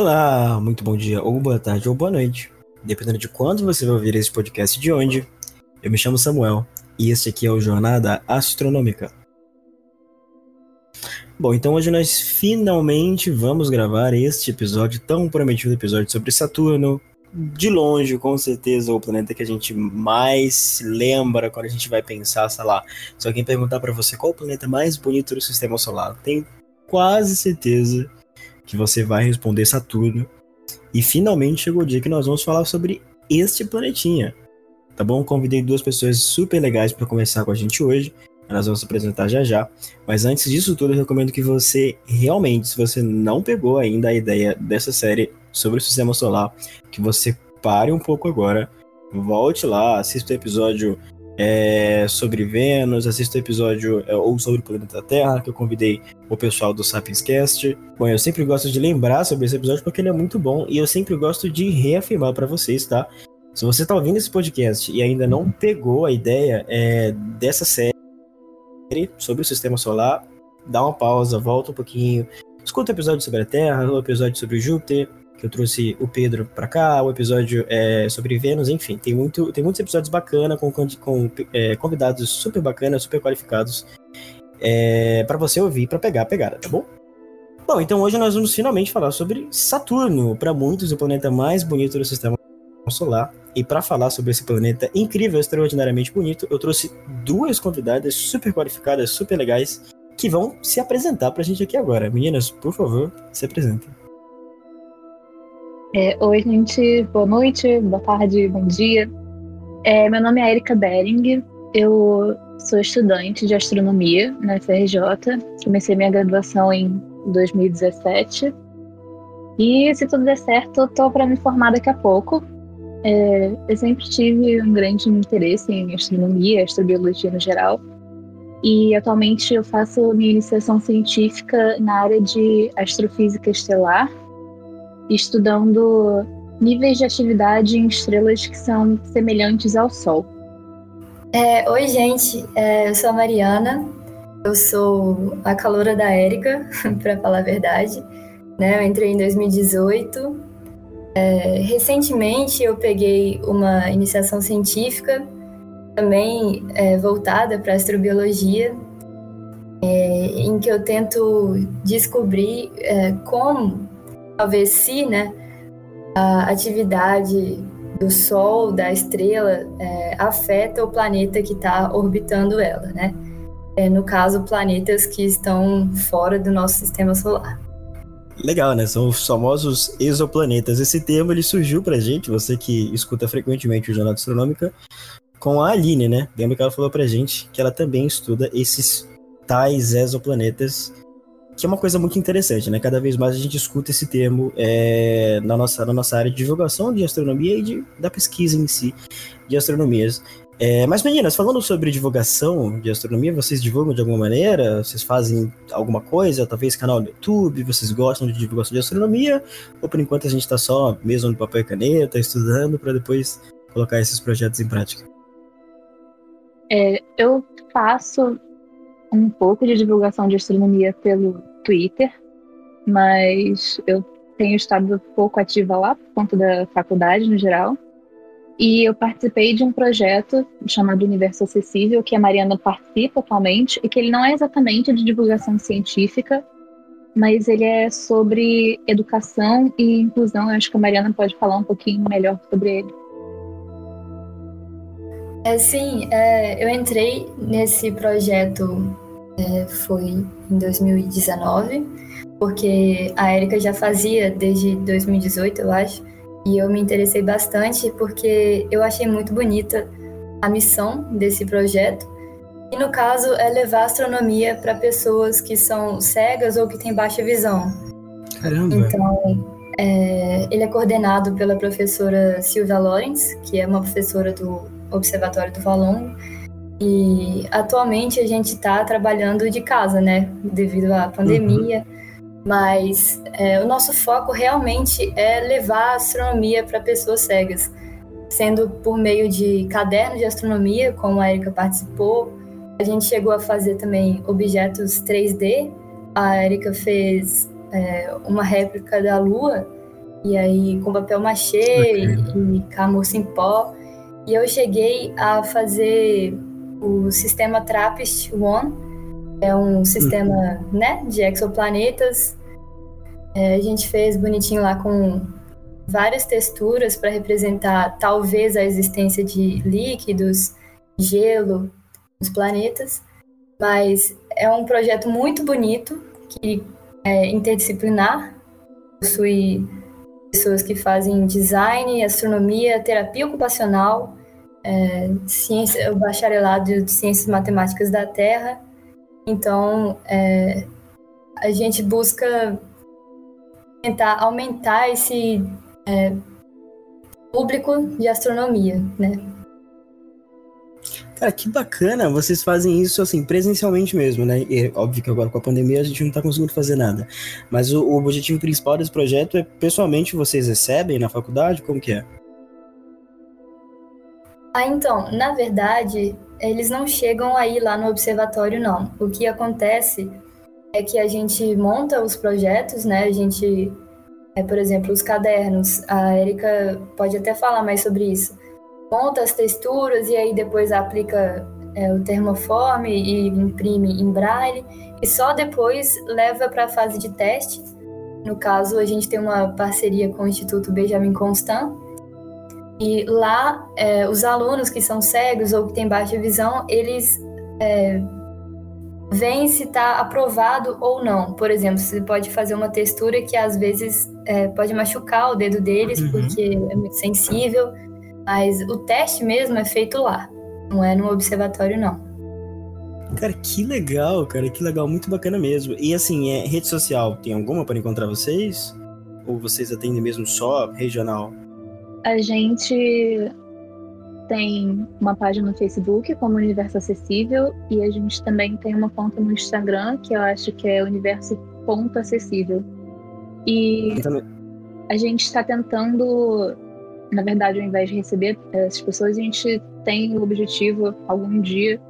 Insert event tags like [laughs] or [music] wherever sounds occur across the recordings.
Olá, muito bom dia, ou boa tarde, ou boa noite. Dependendo de quando você vai ouvir esse podcast de onde. Eu me chamo Samuel e este aqui é o Jornada Astronômica. Bom, então hoje nós finalmente vamos gravar este episódio, tão prometido episódio sobre Saturno. De longe, com certeza, o planeta que a gente mais lembra quando a gente vai pensar, sei lá. Se alguém perguntar para você qual o planeta mais bonito do sistema solar, tenho quase certeza que você vai responder Saturno. E finalmente chegou o dia que nós vamos falar sobre este planetinha. Tá bom? Convidei duas pessoas super legais para conversar com a gente hoje. Elas vão se apresentar já já. Mas antes disso tudo, eu recomendo que você realmente, se você não pegou ainda a ideia dessa série sobre o sistema solar, que você pare um pouco agora, volte lá, assista o episódio é, sobre Vênus, assista o episódio é, ou sobre o planeta Terra, que eu convidei o pessoal do Sapiens Cast. Bom, eu sempre gosto de lembrar sobre esse episódio porque ele é muito bom e eu sempre gosto de reafirmar para vocês, tá? Se você tá ouvindo esse podcast e ainda não pegou a ideia é, dessa série sobre o sistema solar, dá uma pausa, volta um pouquinho, escuta o episódio sobre a Terra, o episódio sobre Júpiter, que eu trouxe o Pedro para cá, o episódio é, sobre Vênus, enfim, tem, muito, tem muitos episódios bacanas, com, com é, convidados super bacanas, super qualificados, é, para você ouvir, para pegar a pegada, tá bom? Bom, então hoje nós vamos finalmente falar sobre Saturno, para muitos o planeta mais bonito do sistema solar. E para falar sobre esse planeta incrível, extraordinariamente bonito, eu trouxe duas convidadas super qualificadas, super legais, que vão se apresentar pra gente aqui agora. Meninas, por favor, se apresentem. É, oi, gente. Boa noite, boa tarde, bom dia. É, meu nome é Erika Bering. Eu sou estudante de astronomia na FRJ. Comecei minha graduação em 2017. E se tudo der certo, eu tô para me formar daqui a pouco. É, eu sempre tive um grande interesse em astronomia, astrobiologia no geral. E atualmente eu faço minha iniciação científica na área de astrofísica estelar estudando níveis de atividade em estrelas que são semelhantes ao Sol. É, Oi, gente, é, eu sou a Mariana, eu sou a caloura da Érica, [laughs] para falar a verdade. Né? Eu entrei em 2018. É, recentemente eu peguei uma iniciação científica, também é, voltada para astrobiologia, é, em que eu tento descobrir é, como talvez se, né, a atividade do Sol, da estrela, é, afeta o planeta que está orbitando ela, né? É, no caso, planetas que estão fora do nosso sistema solar. Legal, né? São os famosos exoplanetas. Esse termo ele surgiu pra gente, você que escuta frequentemente o Jornal Astronômica, com a Aline, né? Lembra que ela falou pra gente que ela também estuda esses tais exoplanetas que é uma coisa muito interessante, né? Cada vez mais a gente escuta esse termo é, na, nossa, na nossa área de divulgação de astronomia e de, da pesquisa em si de astronomias. É, mas meninas, falando sobre divulgação de astronomia, vocês divulgam de alguma maneira? Vocês fazem alguma coisa? Talvez canal no YouTube? Vocês gostam de divulgação de astronomia? Ou por enquanto a gente está só mesmo no papel e caneta, estudando para depois colocar esses projetos em prática? É, eu faço um pouco de divulgação de astronomia pelo Twitter, mas eu tenho estado pouco ativa lá por conta da faculdade no geral. E eu participei de um projeto chamado Universo Acessível, que a Mariana participa atualmente, e que ele não é exatamente de divulgação científica, mas ele é sobre educação e inclusão. Eu acho que a Mariana pode falar um pouquinho melhor sobre ele. É, sim, é, eu entrei nesse projeto é, foi em 2019, porque a Erika já fazia desde 2018, eu acho, e eu me interessei bastante porque eu achei muito bonita a missão desse projeto. E no caso é levar astronomia para pessoas que são cegas ou que têm baixa visão. Caramba! Então, é, ele é coordenado pela professora Silvia Lorenz, que é uma professora do Observatório do Valongo, e atualmente a gente está trabalhando de casa, né? Devido à pandemia. Uhum. Mas é, o nosso foco realmente é levar a astronomia para pessoas cegas, sendo por meio de cadernos de astronomia, como a Erika participou. A gente chegou a fazer também objetos 3D. A Erika fez é, uma réplica da Lua e aí com papel machê okay. e camurça em pó. E eu cheguei a fazer o sistema TRAPPIST-1, é um sistema uhum. né, de exoplanetas. É, a gente fez bonitinho lá com várias texturas para representar talvez a existência de líquidos, gelo, nos planetas. Mas é um projeto muito bonito que é interdisciplinar, possui pessoas que fazem design, astronomia, terapia ocupacional, é, ciência, o bacharelado de ciências matemáticas da Terra. Então, é, a gente busca tentar aumentar esse é, público de astronomia, né? Cara, que bacana, vocês fazem isso assim, presencialmente mesmo, né? E, óbvio que agora com a pandemia a gente não tá conseguindo fazer nada. Mas o, o objetivo principal desse projeto é pessoalmente vocês recebem na faculdade? Como que é? Ah, então, na verdade, eles não chegam aí lá no observatório, não. O que acontece é que a gente monta os projetos, né? A gente, é, por exemplo, os cadernos. A Erika pode até falar mais sobre isso monta as texturas e aí depois aplica é, o termoforme e imprime em braille e só depois leva para a fase de teste. No caso, a gente tem uma parceria com o Instituto Benjamin Constant e lá é, os alunos que são cegos ou que têm baixa visão, eles é, veem se está aprovado ou não. Por exemplo, você pode fazer uma textura que às vezes é, pode machucar o dedo deles uhum. porque é muito sensível mas o teste mesmo é feito lá, não é no observatório, não. Cara, que legal, cara, que legal, muito bacana mesmo. E assim, é, rede social, tem alguma para encontrar vocês? Ou vocês atendem mesmo só regional? A gente tem uma página no Facebook como Universo Acessível e a gente também tem uma conta no Instagram que eu acho que é universo.acessível. E a gente está tentando na verdade, ao invés de receber essas pessoas, a gente tem o objetivo, algum dia,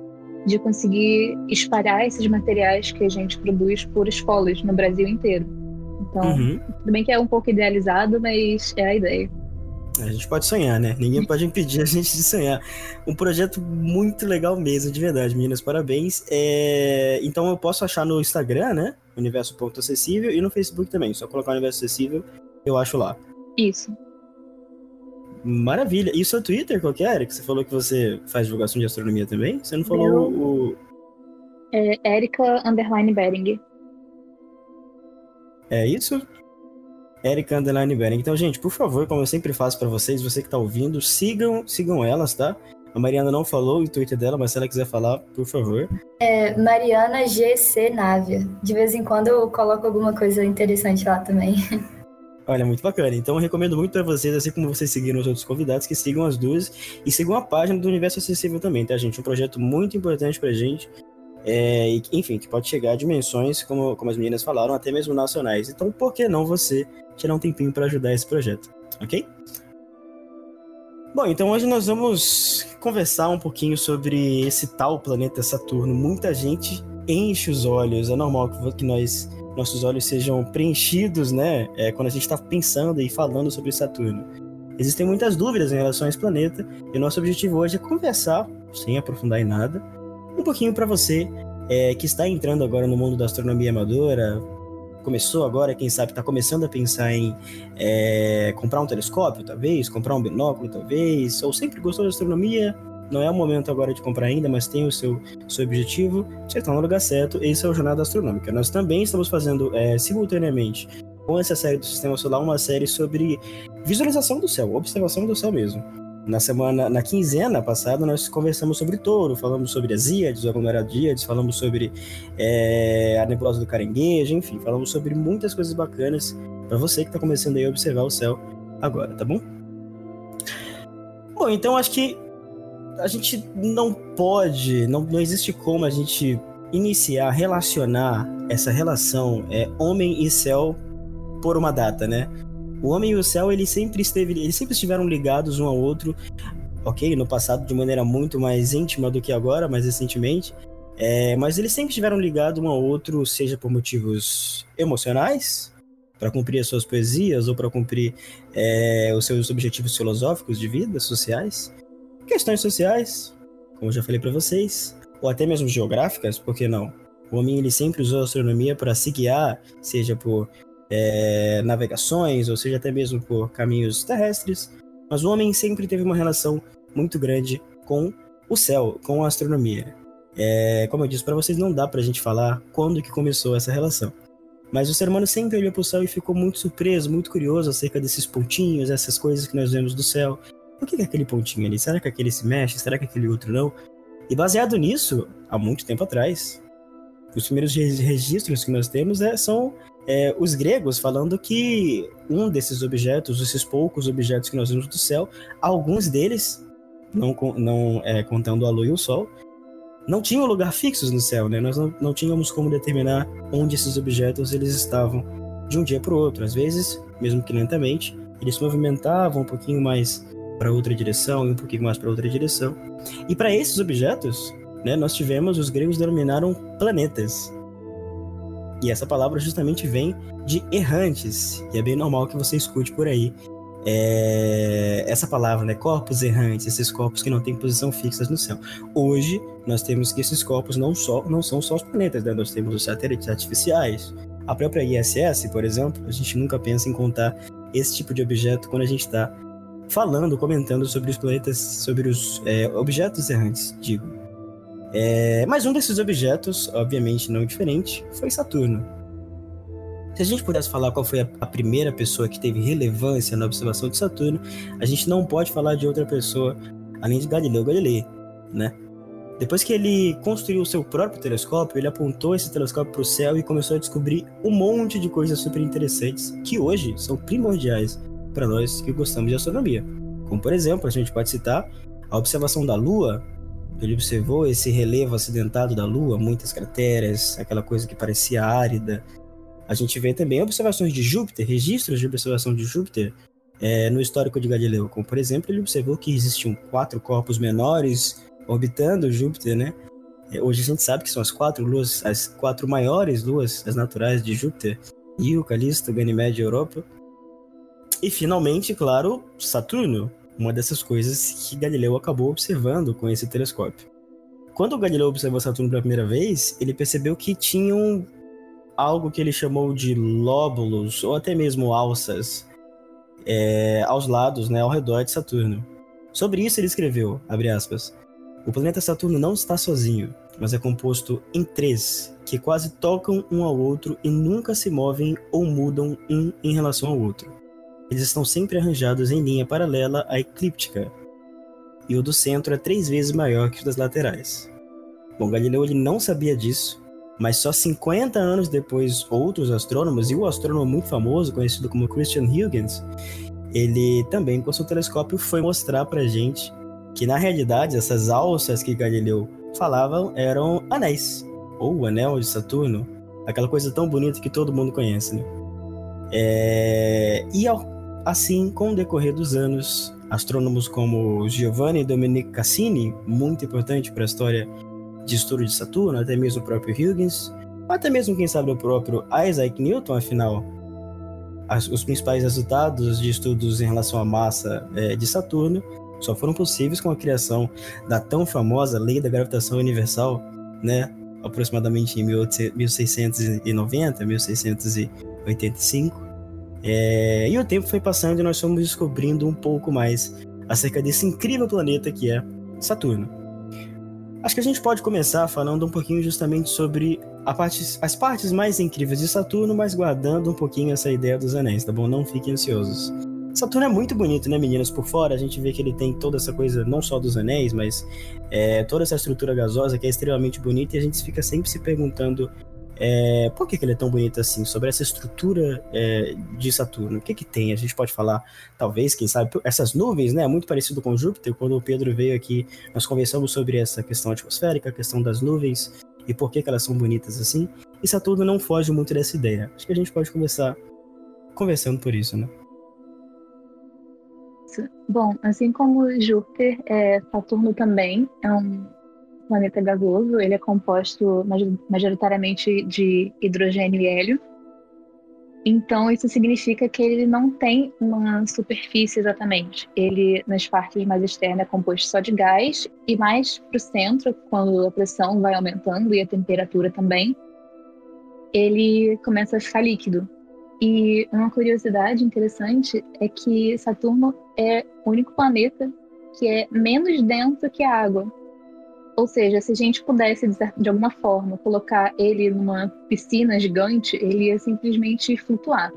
de conseguir espalhar esses materiais que a gente produz por escolas no Brasil inteiro. Então, uhum. tudo bem que é um pouco idealizado, mas é a ideia. A gente pode sonhar, né? Ninguém pode impedir a gente de sonhar. Um projeto muito legal mesmo, de verdade, meninas. Parabéns. É... Então eu posso achar no Instagram, né? Universo.acessível e no Facebook também. Só colocar Universo Acessível, eu acho lá. Isso. Maravilha. E o seu Twitter, qual que é, Eric? Você falou que você faz divulgação de astronomia também? Você não falou Meu... o... É Erika Underline Bering. É isso? Erika Underline Bering. Então, gente, por favor, como eu sempre faço para vocês, você que tá ouvindo, sigam, sigam elas, tá? A Mariana não falou o Twitter dela, mas se ela quiser falar, por favor. É Mariana GC Návia. De vez em quando eu coloco alguma coisa interessante lá também. [laughs] Olha, muito bacana. Então eu recomendo muito para vocês, assim como vocês seguiram os outros convidados, que sigam as duas e sigam a página do Universo Acessível também, tá, gente? Um projeto muito importante pra gente. É, enfim, que pode chegar a dimensões, como, como as meninas falaram, até mesmo nacionais. Então, por que não você tirar um tempinho para ajudar esse projeto, ok? Bom, então hoje nós vamos conversar um pouquinho sobre esse tal planeta Saturno. Muita gente enche os olhos, é normal que nós nossos olhos sejam preenchidos, né? É, quando a gente está pensando e falando sobre Saturno. Existem muitas dúvidas em relação a esse planeta e o nosso objetivo hoje é conversar, sem aprofundar em nada, um pouquinho para você é, que está entrando agora no mundo da astronomia amadora, começou agora, quem sabe está começando a pensar em é, comprar um telescópio, talvez, comprar um binóculo, talvez, ou sempre gostou de astronomia, não é o momento agora de comprar ainda, mas tem o seu, seu objetivo, você está no lugar certo. Esse é o Jornada Astronômica. Nós também estamos fazendo é, simultaneamente com essa série do Sistema Solar uma série sobre visualização do céu, observação do céu mesmo. Na semana, na quinzena passada, nós conversamos sobre touro, falamos sobre as íades, o aglomerado falamos sobre é, a nebulosa do caranguejo, enfim, falamos sobre muitas coisas bacanas para você que está começando aí a observar o céu agora, tá bom? Bom, então acho que a gente não pode, não, não existe como a gente iniciar, relacionar essa relação é, homem e céu por uma data, né? O homem e o céu, ele sempre esteve, eles sempre estiveram ligados um ao outro, ok? No passado de maneira muito mais íntima do que agora, mais recentemente. É, mas eles sempre estiveram ligados um ao outro, seja por motivos emocionais, para cumprir as suas poesias ou para cumprir é, os seus objetivos filosóficos de vida, sociais, questões sociais, como já falei para vocês, ou até mesmo geográficas, por que não? O homem ele sempre usou a astronomia para se guiar, seja por é, navegações, ou seja até mesmo por caminhos terrestres, mas o homem sempre teve uma relação muito grande com o céu, com a astronomia. É, como eu disse para vocês, não dá para a gente falar quando que começou essa relação. Mas o ser humano sempre olhou para o céu e ficou muito surpreso, muito curioso acerca desses pontinhos, essas coisas que nós vemos do céu. Por que, que aquele pontinho ali? Será que aquele se mexe? Será que aquele outro não? E baseado nisso, há muito tempo atrás, os primeiros registros que nós temos é, são é, os gregos falando que um desses objetos, esses poucos objetos que nós vemos do céu, alguns deles, não, não é, contando a lua e o sol, não tinham lugar fixos no céu, né? Nós não, não tínhamos como determinar onde esses objetos eles estavam de um dia para o outro. Às vezes, mesmo que lentamente, eles se movimentavam um pouquinho mais para outra direção e um pouquinho mais para outra direção. E para esses objetos, né, nós tivemos, os gregos denominaram planetas. E essa palavra justamente vem de errantes, e é bem normal que você escute por aí é, essa palavra, né? Corpos errantes, esses corpos que não têm posição fixa no céu. Hoje, nós temos que esses corpos não, só, não são só os planetas, né? Nós temos os satélites artificiais. A própria ISS, por exemplo, a gente nunca pensa em contar esse tipo de objeto quando a gente está falando, comentando sobre os planetas, sobre os é, objetos errantes, digo. É, mas um desses objetos, obviamente não diferente, foi Saturno. Se a gente pudesse falar qual foi a, a, primeira pessoa que teve relevância na observação de Saturno, a gente não pode falar de outra pessoa além de Galileu Galilei, né? Depois que ele construiu o seu próprio telescópio, ele apontou esse telescópio para o céu e começou a descobrir um monte de coisas super interessantes que hoje são primordiais para nós que gostamos de astronomia. Como, por exemplo, a gente pode citar a observação da Lua. Ele observou esse relevo acidentado da Lua, muitas crateras, aquela coisa que parecia árida, a gente vê também observações de Júpiter, registros de observação de Júpiter é, no histórico de Galileu. Como, por exemplo, ele observou que existiam quatro corpos menores orbitando Júpiter, né? É, hoje a gente sabe que são as quatro luas, as quatro maiores luas, as naturais de Júpiter, Io, Calisto, Ganymede e Europa. E finalmente, claro, Saturno, uma dessas coisas que Galileu acabou observando com esse telescópio. Quando Galileu observou Saturno pela primeira vez, ele percebeu que tinham algo que ele chamou de lóbulos ou até mesmo alças é, aos lados, né, ao redor de Saturno. Sobre isso ele escreveu, aspas, o planeta Saturno não está sozinho, mas é composto em três, que quase tocam um ao outro e nunca se movem ou mudam um em relação ao outro. Eles estão sempre arranjados em linha paralela à eclíptica, e o do centro é três vezes maior que o das laterais. Bom, Galileu ele não sabia disso, mas só 50 anos depois, outros astrônomos, e o astrônomo muito famoso, conhecido como Christian Huygens, ele também com seu telescópio foi mostrar pra gente que na realidade essas alças que Galileu falavam eram anéis, ou o anel de Saturno, aquela coisa tão bonita que todo mundo conhece, né? É... E assim, com o decorrer dos anos, astrônomos como Giovanni Domenico Cassini, muito importante para a história de estudo de Saturno, até mesmo o próprio Huygens, até mesmo, quem sabe, o próprio Isaac Newton, afinal, as, os principais resultados de estudos em relação à massa é, de Saturno só foram possíveis com a criação da tão famosa Lei da Gravitação Universal, né, aproximadamente em 1690, 1685. É, e o tempo foi passando e nós fomos descobrindo um pouco mais acerca desse incrível planeta que é Saturno. Acho que a gente pode começar falando um pouquinho justamente sobre parte, as partes mais incríveis de Saturno, mas guardando um pouquinho essa ideia dos anéis, tá bom? Não fiquem ansiosos. Saturno é muito bonito, né, meninas? Por fora, a gente vê que ele tem toda essa coisa, não só dos anéis, mas é, toda essa estrutura gasosa que é extremamente bonita e a gente fica sempre se perguntando é, por que, que, ele é tão bonito assim? Sobre essa estrutura é, de Saturno, o que que tem? A gente pode falar, talvez, quem sabe, essas nuvens, né? Muito parecido com Júpiter. Quando o Pedro veio aqui, nós conversamos sobre essa questão atmosférica, a questão das nuvens e por que, que elas são bonitas assim. E Saturno não foge muito dessa ideia. Acho que a gente pode começar conversando por isso, né? Bom, assim como Júpiter, é, Saturno também é um planeta gasoso, ele é composto majoritariamente de hidrogênio e hélio. Então, isso significa que ele não tem uma superfície exatamente. Ele, nas partes mais externas, é composto só de gás, e mais para o centro, quando a pressão vai aumentando e a temperatura também, ele começa a ficar líquido. E uma curiosidade interessante é que Saturno é o único planeta que é menos denso que a água. Ou seja, se a gente pudesse, de alguma forma, colocar ele numa piscina gigante, ele ia simplesmente flutuar.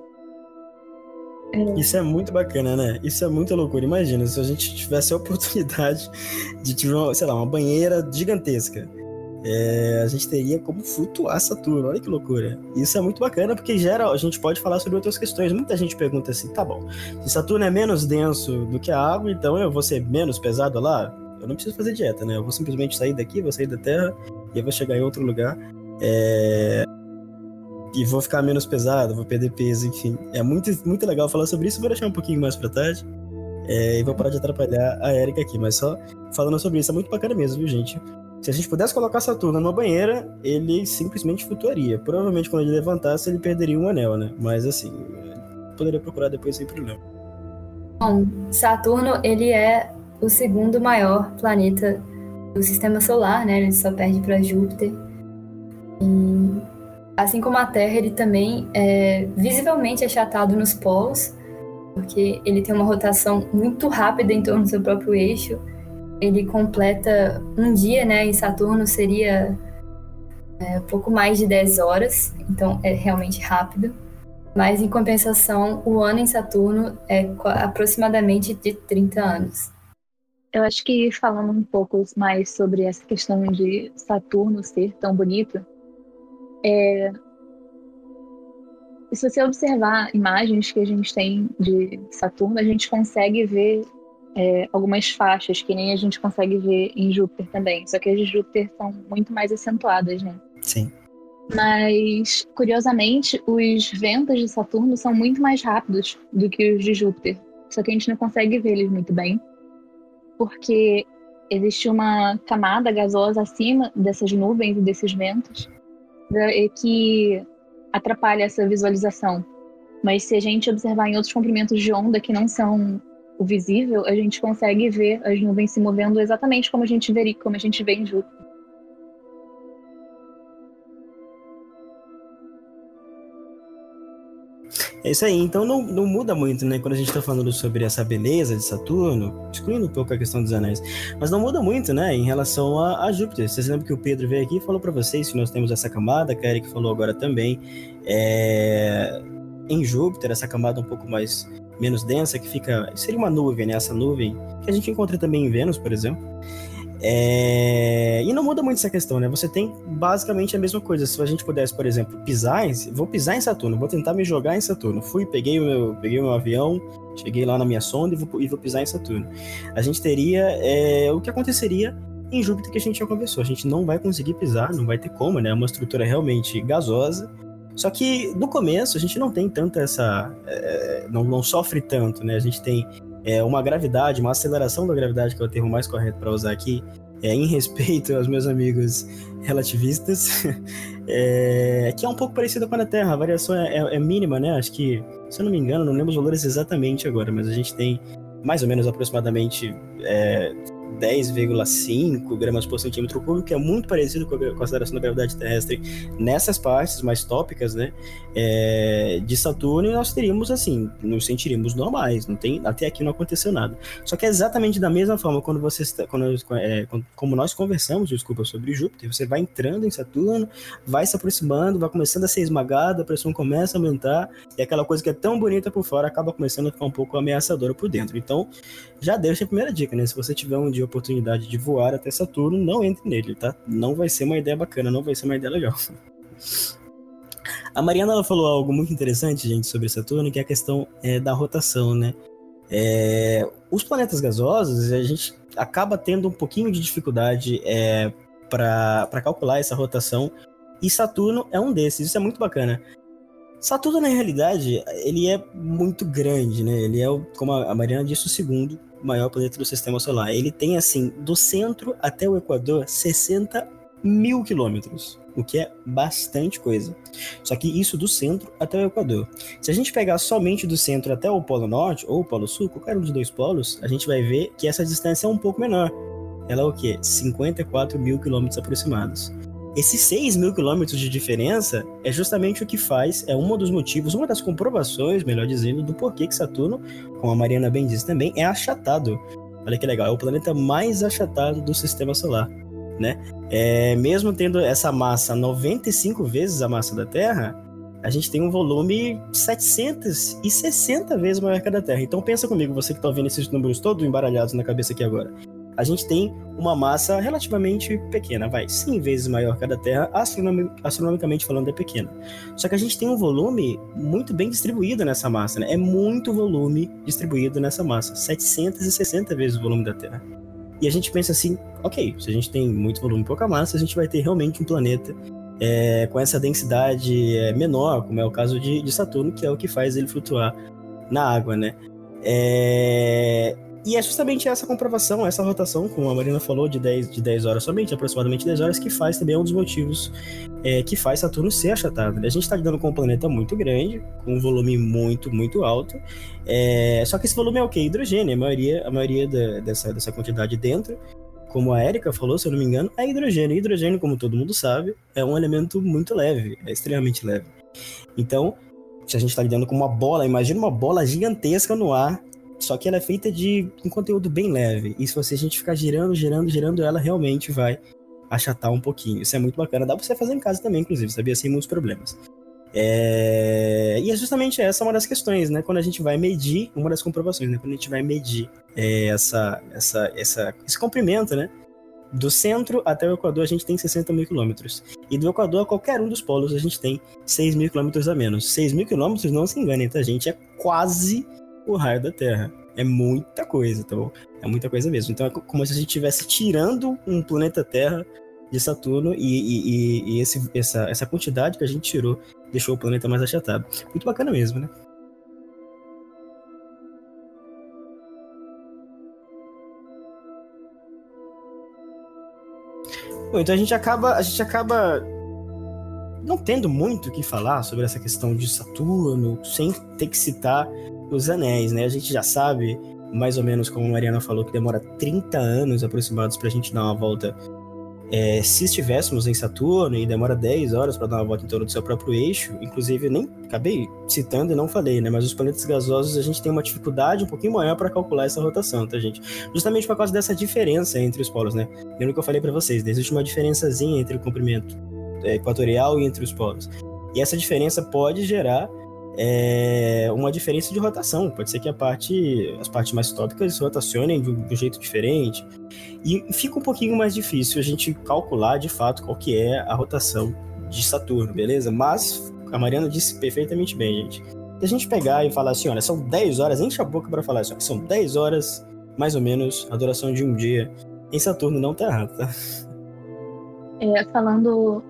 É. Isso é muito bacana, né? Isso é muita loucura. Imagina se a gente tivesse a oportunidade de ter, uma, sei lá, uma banheira gigantesca. É, a gente teria como flutuar Saturno. Olha que loucura. Isso é muito bacana porque gera, a gente pode falar sobre outras questões. Muita gente pergunta assim: tá bom, se Saturno é menos denso do que a água, então eu vou ser menos pesado lá? Eu não preciso fazer dieta, né? Eu vou simplesmente sair daqui, vou sair da Terra e eu vou chegar em outro lugar. É... E vou ficar menos pesado, vou perder peso, enfim. É muito, muito legal falar sobre isso. Vou deixar um pouquinho mais pra tarde. É... E vou parar de atrapalhar a Erika aqui. Mas só falando sobre isso, é muito bacana mesmo, viu, gente? Se a gente pudesse colocar Saturno numa banheira, ele simplesmente flutuaria. Provavelmente quando ele levantasse, ele perderia um anel, né? Mas assim, poderia procurar depois sem problema. Bom, Saturno, ele é o segundo maior planeta do sistema solar, né? Ele só perde para Júpiter. E, assim como a Terra, ele também é visivelmente achatado nos polos, porque ele tem uma rotação muito rápida em torno do seu próprio eixo. Ele completa um dia, né? Em Saturno seria é, pouco mais de 10 horas, então é realmente rápido. Mas em compensação, o ano em Saturno é aproximadamente de 30 anos. Eu acho que falando um pouco mais sobre essa questão de Saturno ser tão bonito, é... se você observar imagens que a gente tem de Saturno, a gente consegue ver é, algumas faixas que nem a gente consegue ver em Júpiter também. Só que as de Júpiter são muito mais acentuadas, né? Sim. Mas, curiosamente, os ventos de Saturno são muito mais rápidos do que os de Júpiter. Só que a gente não consegue ver eles muito bem porque existe uma camada gasosa acima dessas nuvens e desses ventos né, que atrapalha essa visualização. Mas se a gente observar em outros comprimentos de onda que não são o visível, a gente consegue ver as nuvens se movendo exatamente como a gente vê, como a gente vê em Júpiter. É isso aí, então não, não muda muito, né? Quando a gente está falando sobre essa beleza de Saturno, excluindo um pouco a questão dos anéis, mas não muda muito, né? Em relação a, a Júpiter. Vocês lembram que o Pedro veio aqui e falou para vocês que nós temos essa camada, que a Eric falou agora também, é... em Júpiter, essa camada um pouco mais menos densa, que fica. Seria uma nuvem, né? Essa nuvem que a gente encontra também em Vênus, por exemplo. É... E não muda muito essa questão, né? Você tem basicamente a mesma coisa. Se a gente pudesse, por exemplo, pisar em... Vou pisar em Saturno, vou tentar me jogar em Saturno. Fui, peguei o meu, peguei o meu avião, cheguei lá na minha sonda e vou, e vou pisar em Saturno. A gente teria é... o que aconteceria em Júpiter que a gente já conversou. A gente não vai conseguir pisar, não vai ter como, né? É uma estrutura realmente gasosa. Só que no começo a gente não tem tanta essa. É... Não, não sofre tanto, né? A gente tem é, uma gravidade, uma aceleração da gravidade, que é o termo mais correto para usar aqui, é, em respeito [laughs] aos meus amigos relativistas, [laughs] é, que é um pouco parecida com a da Terra. A variação é, é, é, mínima, né? Acho que, se eu não me engano, não lembro os valores exatamente agora, mas a gente tem mais ou menos aproximadamente é, 10,5 gramas por centímetro cúbico, que é muito parecido com a consideração da gravidade terrestre nessas partes mais tópicas, né, é, de Saturno, nós teríamos, assim, nos sentiríamos normais, não tem, até aqui não aconteceu nada. Só que é exatamente da mesma forma quando você está, quando, é, como nós conversamos, desculpa, sobre Júpiter, você vai entrando em Saturno, vai se aproximando, vai começando a ser esmagado, a pressão começa a aumentar, e aquela coisa que é tão bonita por fora acaba começando a ficar um pouco ameaçadora por dentro. Então, já deixa a primeira dica, né, se você tiver um dia oportunidade de voar até Saturno, não entre nele, tá? Não vai ser uma ideia bacana, não vai ser uma ideia legal. [laughs] A Mariana ela falou algo muito interessante, gente, sobre Saturno, que é a questão é, da rotação, né? É, os planetas gasosos, a gente acaba tendo um pouquinho de dificuldade é, para calcular essa rotação, e Saturno é um desses, isso é muito bacana. Saturno, na realidade, ele é muito grande, né? Ele é, como a Mariana disse, o segundo maior planeta do sistema solar. Ele tem, assim, do centro até o Equador, 60 mil quilômetros. o que é bastante coisa. Só que isso do centro até o Equador. Se a gente pegar somente do centro até o Polo Norte ou o Polo Sul, qualquer um dos dois polos, a gente vai ver que essa distância é um pouco menor. Ela é o quê? 54 mil quilômetros aproximados. Esses 6 mil quilômetros de diferença é justamente o que faz, é um dos motivos, uma das comprovações, melhor dizendo, do porquê que Saturno, como a Mariana bem disse também, é achatado. Olha que legal, é o planeta mais achatado do sistema solar, né? É, mesmo tendo essa massa 95 vezes a massa da Terra, a gente tem um volume 760 vezes maior que a da Terra. Então pensa comigo, você que está ouvindo esses números todos embaralhados na cabeça aqui agora a gente tem uma massa relativamente pequena, vai, 100 vezes maior que a da Terra, astronomicamente falando é pequena. Só que a gente tem um volume muito bem distribuído nessa massa, né? É muito volume distribuído nessa massa, 760 vezes o volume da Terra. E a gente pensa assim, ok, se a gente tem muito volume e pouca massa, a gente vai ter realmente um planeta é, com essa densidade é, menor, como é o caso de, de Saturno, que é o que faz ele flutuar na água, né? É, e é justamente essa comprovação, essa rotação, como a Marina falou, de 10, de 10 horas somente, aproximadamente 10 horas, que faz também é um dos motivos é, que faz Saturno ser achatado. A gente está lidando com um planeta muito grande, com um volume muito, muito alto. É, só que esse volume é o quê? Hidrogênio. A maioria, a maioria da, dessa, dessa quantidade dentro, como a Erika falou, se eu não me engano, é hidrogênio. hidrogênio, como todo mundo sabe, é um elemento muito leve, é extremamente leve. Então, se a gente está lidando com uma bola, imagina uma bola gigantesca no ar só que ela é feita de um conteúdo bem leve. E se você a gente ficar girando, girando, girando, ela realmente vai achatar um pouquinho. Isso é muito bacana. Dá pra você fazer em casa também, inclusive, sabia? Sem muitos problemas. É... E é justamente essa uma das questões, né? Quando a gente vai medir, uma das comprovações, né? Quando a gente vai medir é, essa, essa, essa, esse comprimento, né? Do centro até o Equador a gente tem 60 mil quilômetros. E do Equador a qualquer um dos polos a gente tem 6 mil quilômetros a menos. 6 mil quilômetros, não se enganem, tá, gente? É quase o raio da Terra. É muita coisa, tá bom? É muita coisa mesmo. Então é como se a gente estivesse tirando um planeta Terra de Saturno e, e, e esse, essa, essa quantidade que a gente tirou deixou o planeta mais achatado. Muito bacana mesmo, né? Bom, então a gente acaba, a gente acaba não tendo muito o que falar sobre essa questão de Saturno, sem ter que citar os anéis, né? A gente já sabe, mais ou menos como a Mariana falou, que demora 30 anos aproximados para a gente dar uma volta. É, se estivéssemos em Saturno e demora 10 horas para dar uma volta em torno do seu próprio eixo, inclusive nem acabei citando e não falei, né? Mas os planetas gasosos a gente tem uma dificuldade um pouquinho maior para calcular essa rotação, tá, gente? Justamente por causa dessa diferença entre os polos, né? Lembra que eu falei para vocês, existe uma diferençazinha entre o comprimento é, equatorial e entre os polos. E essa diferença pode gerar é uma diferença de rotação. Pode ser que a parte, as partes mais tópicas rotacionem de um, de um, jeito diferente. E fica um pouquinho mais difícil a gente calcular de fato qual que é a rotação de Saturno, beleza? Mas a Mariana disse perfeitamente bem, gente. Se a gente pegar e falar assim, olha, são 10 horas, enche a boca para falar assim, são 10 horas, mais ou menos, a duração de um dia. Em Saturno não tá errado, tá? É, falando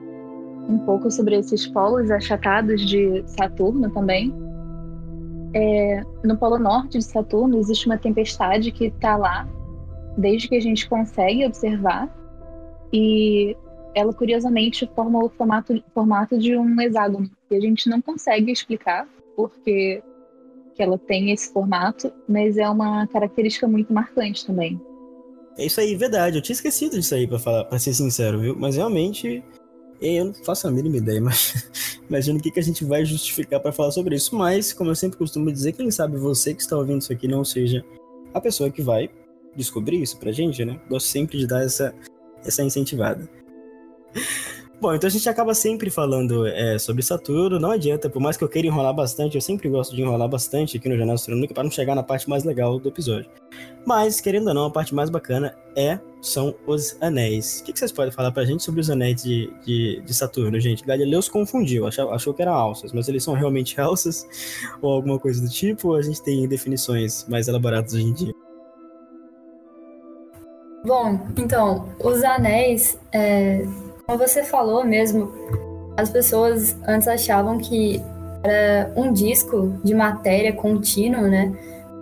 um pouco sobre esses polos achatados de Saturno também. É, no polo norte de Saturno existe uma tempestade que está lá desde que a gente consegue observar e ela curiosamente forma o formato, formato de um hexágono e a gente não consegue explicar porque que ela tem esse formato, mas é uma característica muito marcante também. É isso aí, verdade. Eu tinha esquecido disso aí, para falar, para ser sincero, viu? Mas realmente eu não faço a mínima ideia, [laughs] mas imagino o que, que a gente vai justificar para falar sobre isso. Mas, como eu sempre costumo dizer, quem sabe você que está ouvindo isso aqui não seja a pessoa que vai descobrir isso pra gente, né? Gosto sempre de dar essa, essa incentivada. Bom, então a gente acaba sempre falando é, sobre Saturno. Não adianta, por mais que eu queira enrolar bastante, eu sempre gosto de enrolar bastante aqui no Jornal Astronômico para não chegar na parte mais legal do episódio. Mas, querendo ou não, a parte mais bacana é são os anéis. O que, que vocês podem falar pra gente sobre os anéis de, de, de Saturno, gente? Galileu se confundiu, achou, achou que eram alças, mas eles são realmente [laughs] alças ou alguma coisa do tipo, ou a gente tem definições mais elaboradas hoje em dia? Bom, então, os anéis é como você falou mesmo, as pessoas antes achavam que era um disco de matéria contínuo, né?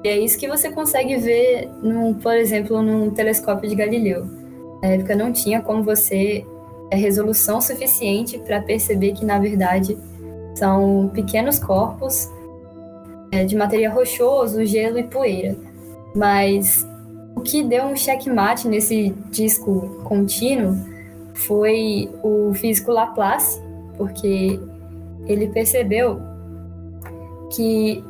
E é isso que você consegue ver, no, por exemplo, num telescópio de Galileu. Na época não tinha como você resolução suficiente para perceber que, na verdade, são pequenos corpos é, de material rochoso, gelo e poeira. Mas o que deu um checkmate nesse disco contínuo foi o físico Laplace, porque ele percebeu que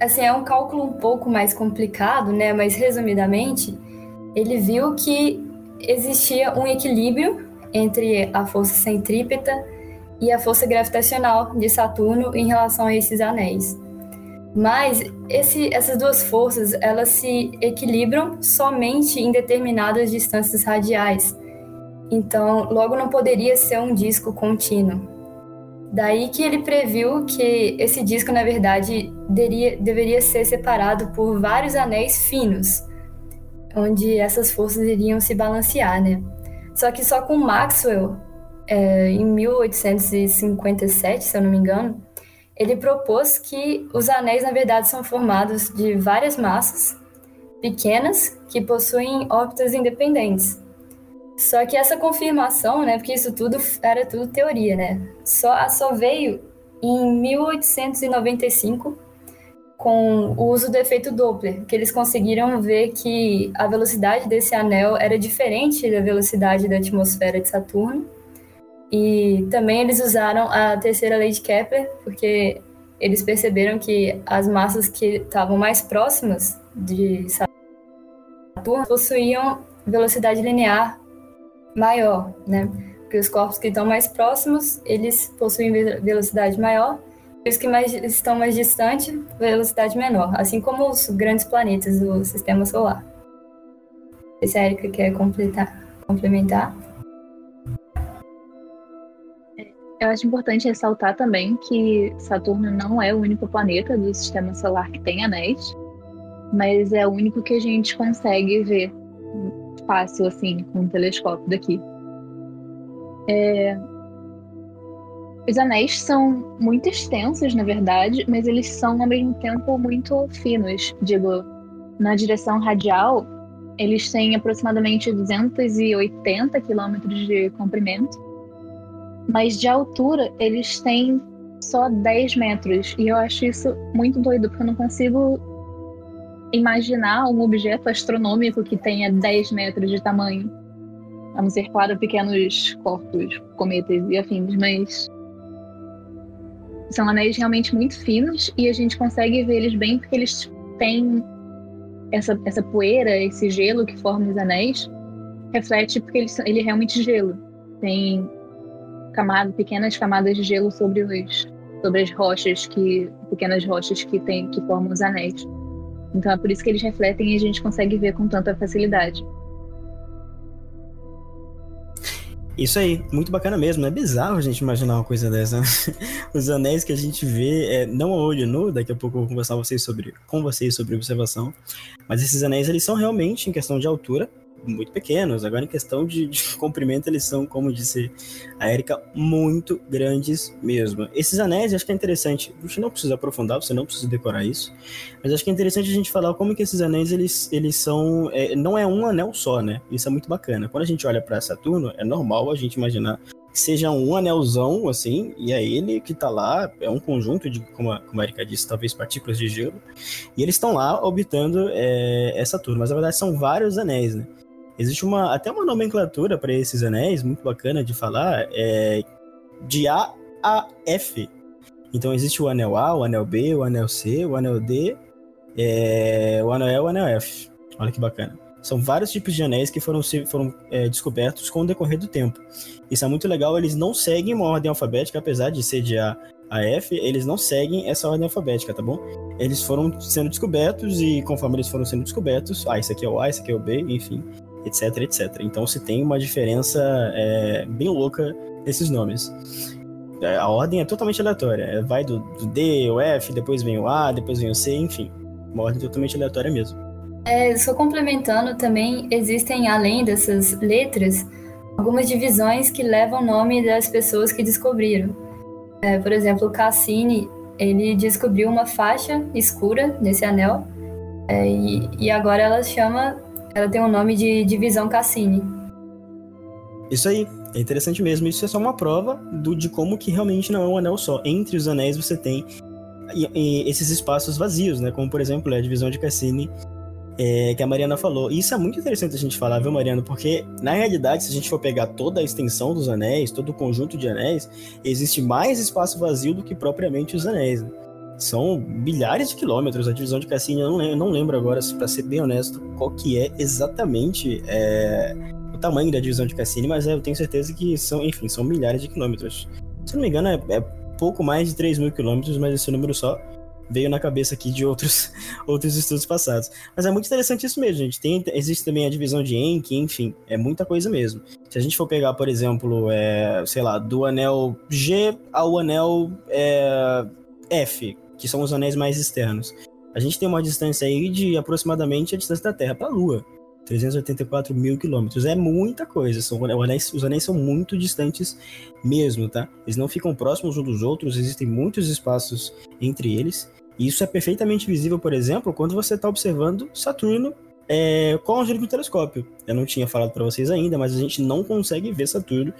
assim é um cálculo um pouco mais complicado, né? Mas resumidamente, ele viu que existia um equilíbrio entre a força centrípeta e a força gravitacional de Saturno em relação a esses anéis. Mas esse, essas duas forças elas se equilibram somente em determinadas distâncias radiais. Então, logo não poderia ser um disco contínuo. Daí que ele previu que esse disco, na verdade, deveria, deveria ser separado por vários anéis finos, onde essas forças iriam se balancear, né? Só que só com Maxwell, é, em 1857, se eu não me engano, ele propôs que os anéis, na verdade, são formados de várias massas pequenas que possuem órbitas independentes. Só que essa confirmação, né, porque isso tudo era tudo teoria, né, só, só veio em 1895 com o uso do efeito Doppler, que eles conseguiram ver que a velocidade desse anel era diferente da velocidade da atmosfera de Saturno. E também eles usaram a terceira lei de Kepler, porque eles perceberam que as massas que estavam mais próximas de Saturno possuíam velocidade linear maior, né? Porque os corpos que estão mais próximos, eles possuem velocidade maior, e os que mais, estão mais distantes, velocidade menor, assim como os grandes planetas do sistema solar. Se a Erika quer completar, complementar. Eu acho importante ressaltar também que Saturno não é o único planeta do sistema solar que tem anéis, mas é o único que a gente consegue ver fácil, assim, com um telescópio daqui. É... Os anéis são muito extensos, na verdade, mas eles são ao mesmo tempo muito finos. Digo, na direção radial, eles têm aproximadamente 280 quilômetros de comprimento, mas de altura eles têm só 10 metros. E eu acho isso muito doido, porque eu não consigo imaginar um objeto astronômico que tenha 10 metros de tamanho. A não ser, claro, pequenos corpos, cometas e afins, mas são anéis realmente muito finos e a gente consegue ver eles bem porque eles têm essa, essa poeira, esse gelo que forma os anéis, reflete porque ele, ele é realmente gelo. Tem camada, pequenas camadas de gelo sobre os sobre as rochas que pequenas rochas que tem que formam os anéis. Então é por isso que eles refletem e a gente consegue ver com tanta facilidade. Isso aí, muito bacana mesmo. É bizarro a gente imaginar uma coisa dessa. [laughs] Os anéis que a gente vê, é, não a olho nu, daqui a pouco eu vou conversar vocês sobre, com vocês sobre observação. Mas esses anéis, eles são realmente, em questão de altura, muito pequenos. Agora, em questão de, de [laughs] comprimento, eles são, como disse a Erika, muito grandes mesmo. Esses anéis, acho que é interessante. Você não precisa aprofundar, você não precisa decorar isso. Mas acho que é interessante a gente falar como que esses anéis, eles, eles são. É, não é um anel só, né? Isso é muito bacana. Quando a gente olha para Saturno, é normal a gente imaginar que seja um anelzão, assim, e é ele que tá lá, é um conjunto de, como a, como a Erika disse, talvez partículas de gelo, e eles estão lá orbitando é, Saturno, mas na verdade são vários anéis, né? Existe uma até uma nomenclatura para esses anéis, muito bacana de falar, é de A a F. Então existe o anel A, o anel B, o anel C, o anel D, é, o anel E, o anel F. Olha que bacana. São vários tipos de anéis que foram, foram é, descobertos com o decorrer do tempo. Isso é muito legal, eles não seguem uma ordem alfabética, apesar de ser de A a F, eles não seguem essa ordem alfabética, tá bom? Eles foram sendo descobertos e conforme eles foram sendo descobertos, ah, esse aqui é o A, esse aqui é o B, enfim, etc, etc. Então se tem uma diferença é, bem louca nesses nomes. É, a ordem é totalmente aleatória. É, vai do, do, D, o F, depois vem o A, depois vem o C, enfim. Uma ordem totalmente aleatória mesmo. É, só complementando também, existem, além dessas letras, algumas divisões que levam o nome das pessoas que descobriram. É, por exemplo, Cassini, ele descobriu uma faixa escura nesse anel, é, e, e agora ela chama ela tem o nome de Divisão Cassini. Isso aí. É interessante mesmo. Isso é só uma prova do, de como que realmente não é um anel só. Entre os anéis você tem esses espaços vazios, né? Como, por exemplo, a divisão de Cassini é, que a Mariana falou. E isso é muito interessante a gente falar, viu, Mariana? Porque, na realidade, se a gente for pegar toda a extensão dos anéis, todo o conjunto de anéis, existe mais espaço vazio do que propriamente os anéis. Né? São bilhares de quilômetros. A divisão de Cassini, eu não lembro, não lembro agora, para ser bem honesto, qual que é exatamente é, o tamanho da divisão de Cassini, mas é, eu tenho certeza que são, enfim, são milhares de quilômetros. Se não me engano, é, é pouco mais de 3 mil quilômetros, mas esse número só veio na cabeça aqui de outros, [laughs] outros estudos passados. Mas é muito interessante isso mesmo, gente. Tem, existe também a divisão de Enki, enfim, é muita coisa mesmo. Se a gente for pegar, por exemplo, é, sei lá, do anel G ao anel é, F, que são os anéis mais externos, a gente tem uma distância aí de aproximadamente a distância da Terra para a Lua. 384 mil quilômetros. É muita coisa. São, anéis, os anéis são muito distantes mesmo, tá? Eles não ficam próximos uns dos outros, existem muitos espaços entre eles. E isso é perfeitamente visível, por exemplo, quando você está observando Saturno é, com a ajuda telescópio. Eu não tinha falado para vocês ainda, mas a gente não consegue ver Saturno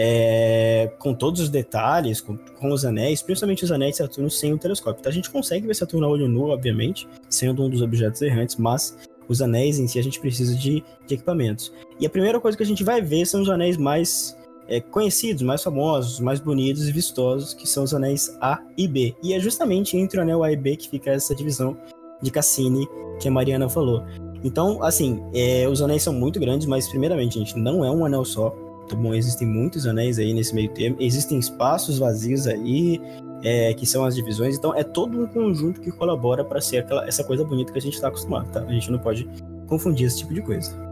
é, com todos os detalhes, com, com, os anéis, principalmente os anéis de Saturno sem o telescópio. Então, a gente consegue ver Saturno a olho nu, obviamente, sendo um dos objetos errantes, mas os anéis em si a gente precisa de, de equipamentos. E a primeira coisa que a gente vai ver são os anéis mais é, conhecidos, mais famosos, mais bonitos e vistosos, que são os anéis A e B. E é justamente entre o anel A e B que fica essa divisão de Cassini que a Mariana falou. Então, assim, é, os anéis são muito grandes, mas primeiramente, gente, não é um anel só. Tá bom? Existem muitos anéis aí nesse meio termo, existem espaços vazios aí, é, que são as divisões. Então é todo um conjunto que colabora para ser aquela, essa coisa bonita que a gente está acostumado, tá? A gente não pode confundir esse tipo de coisa.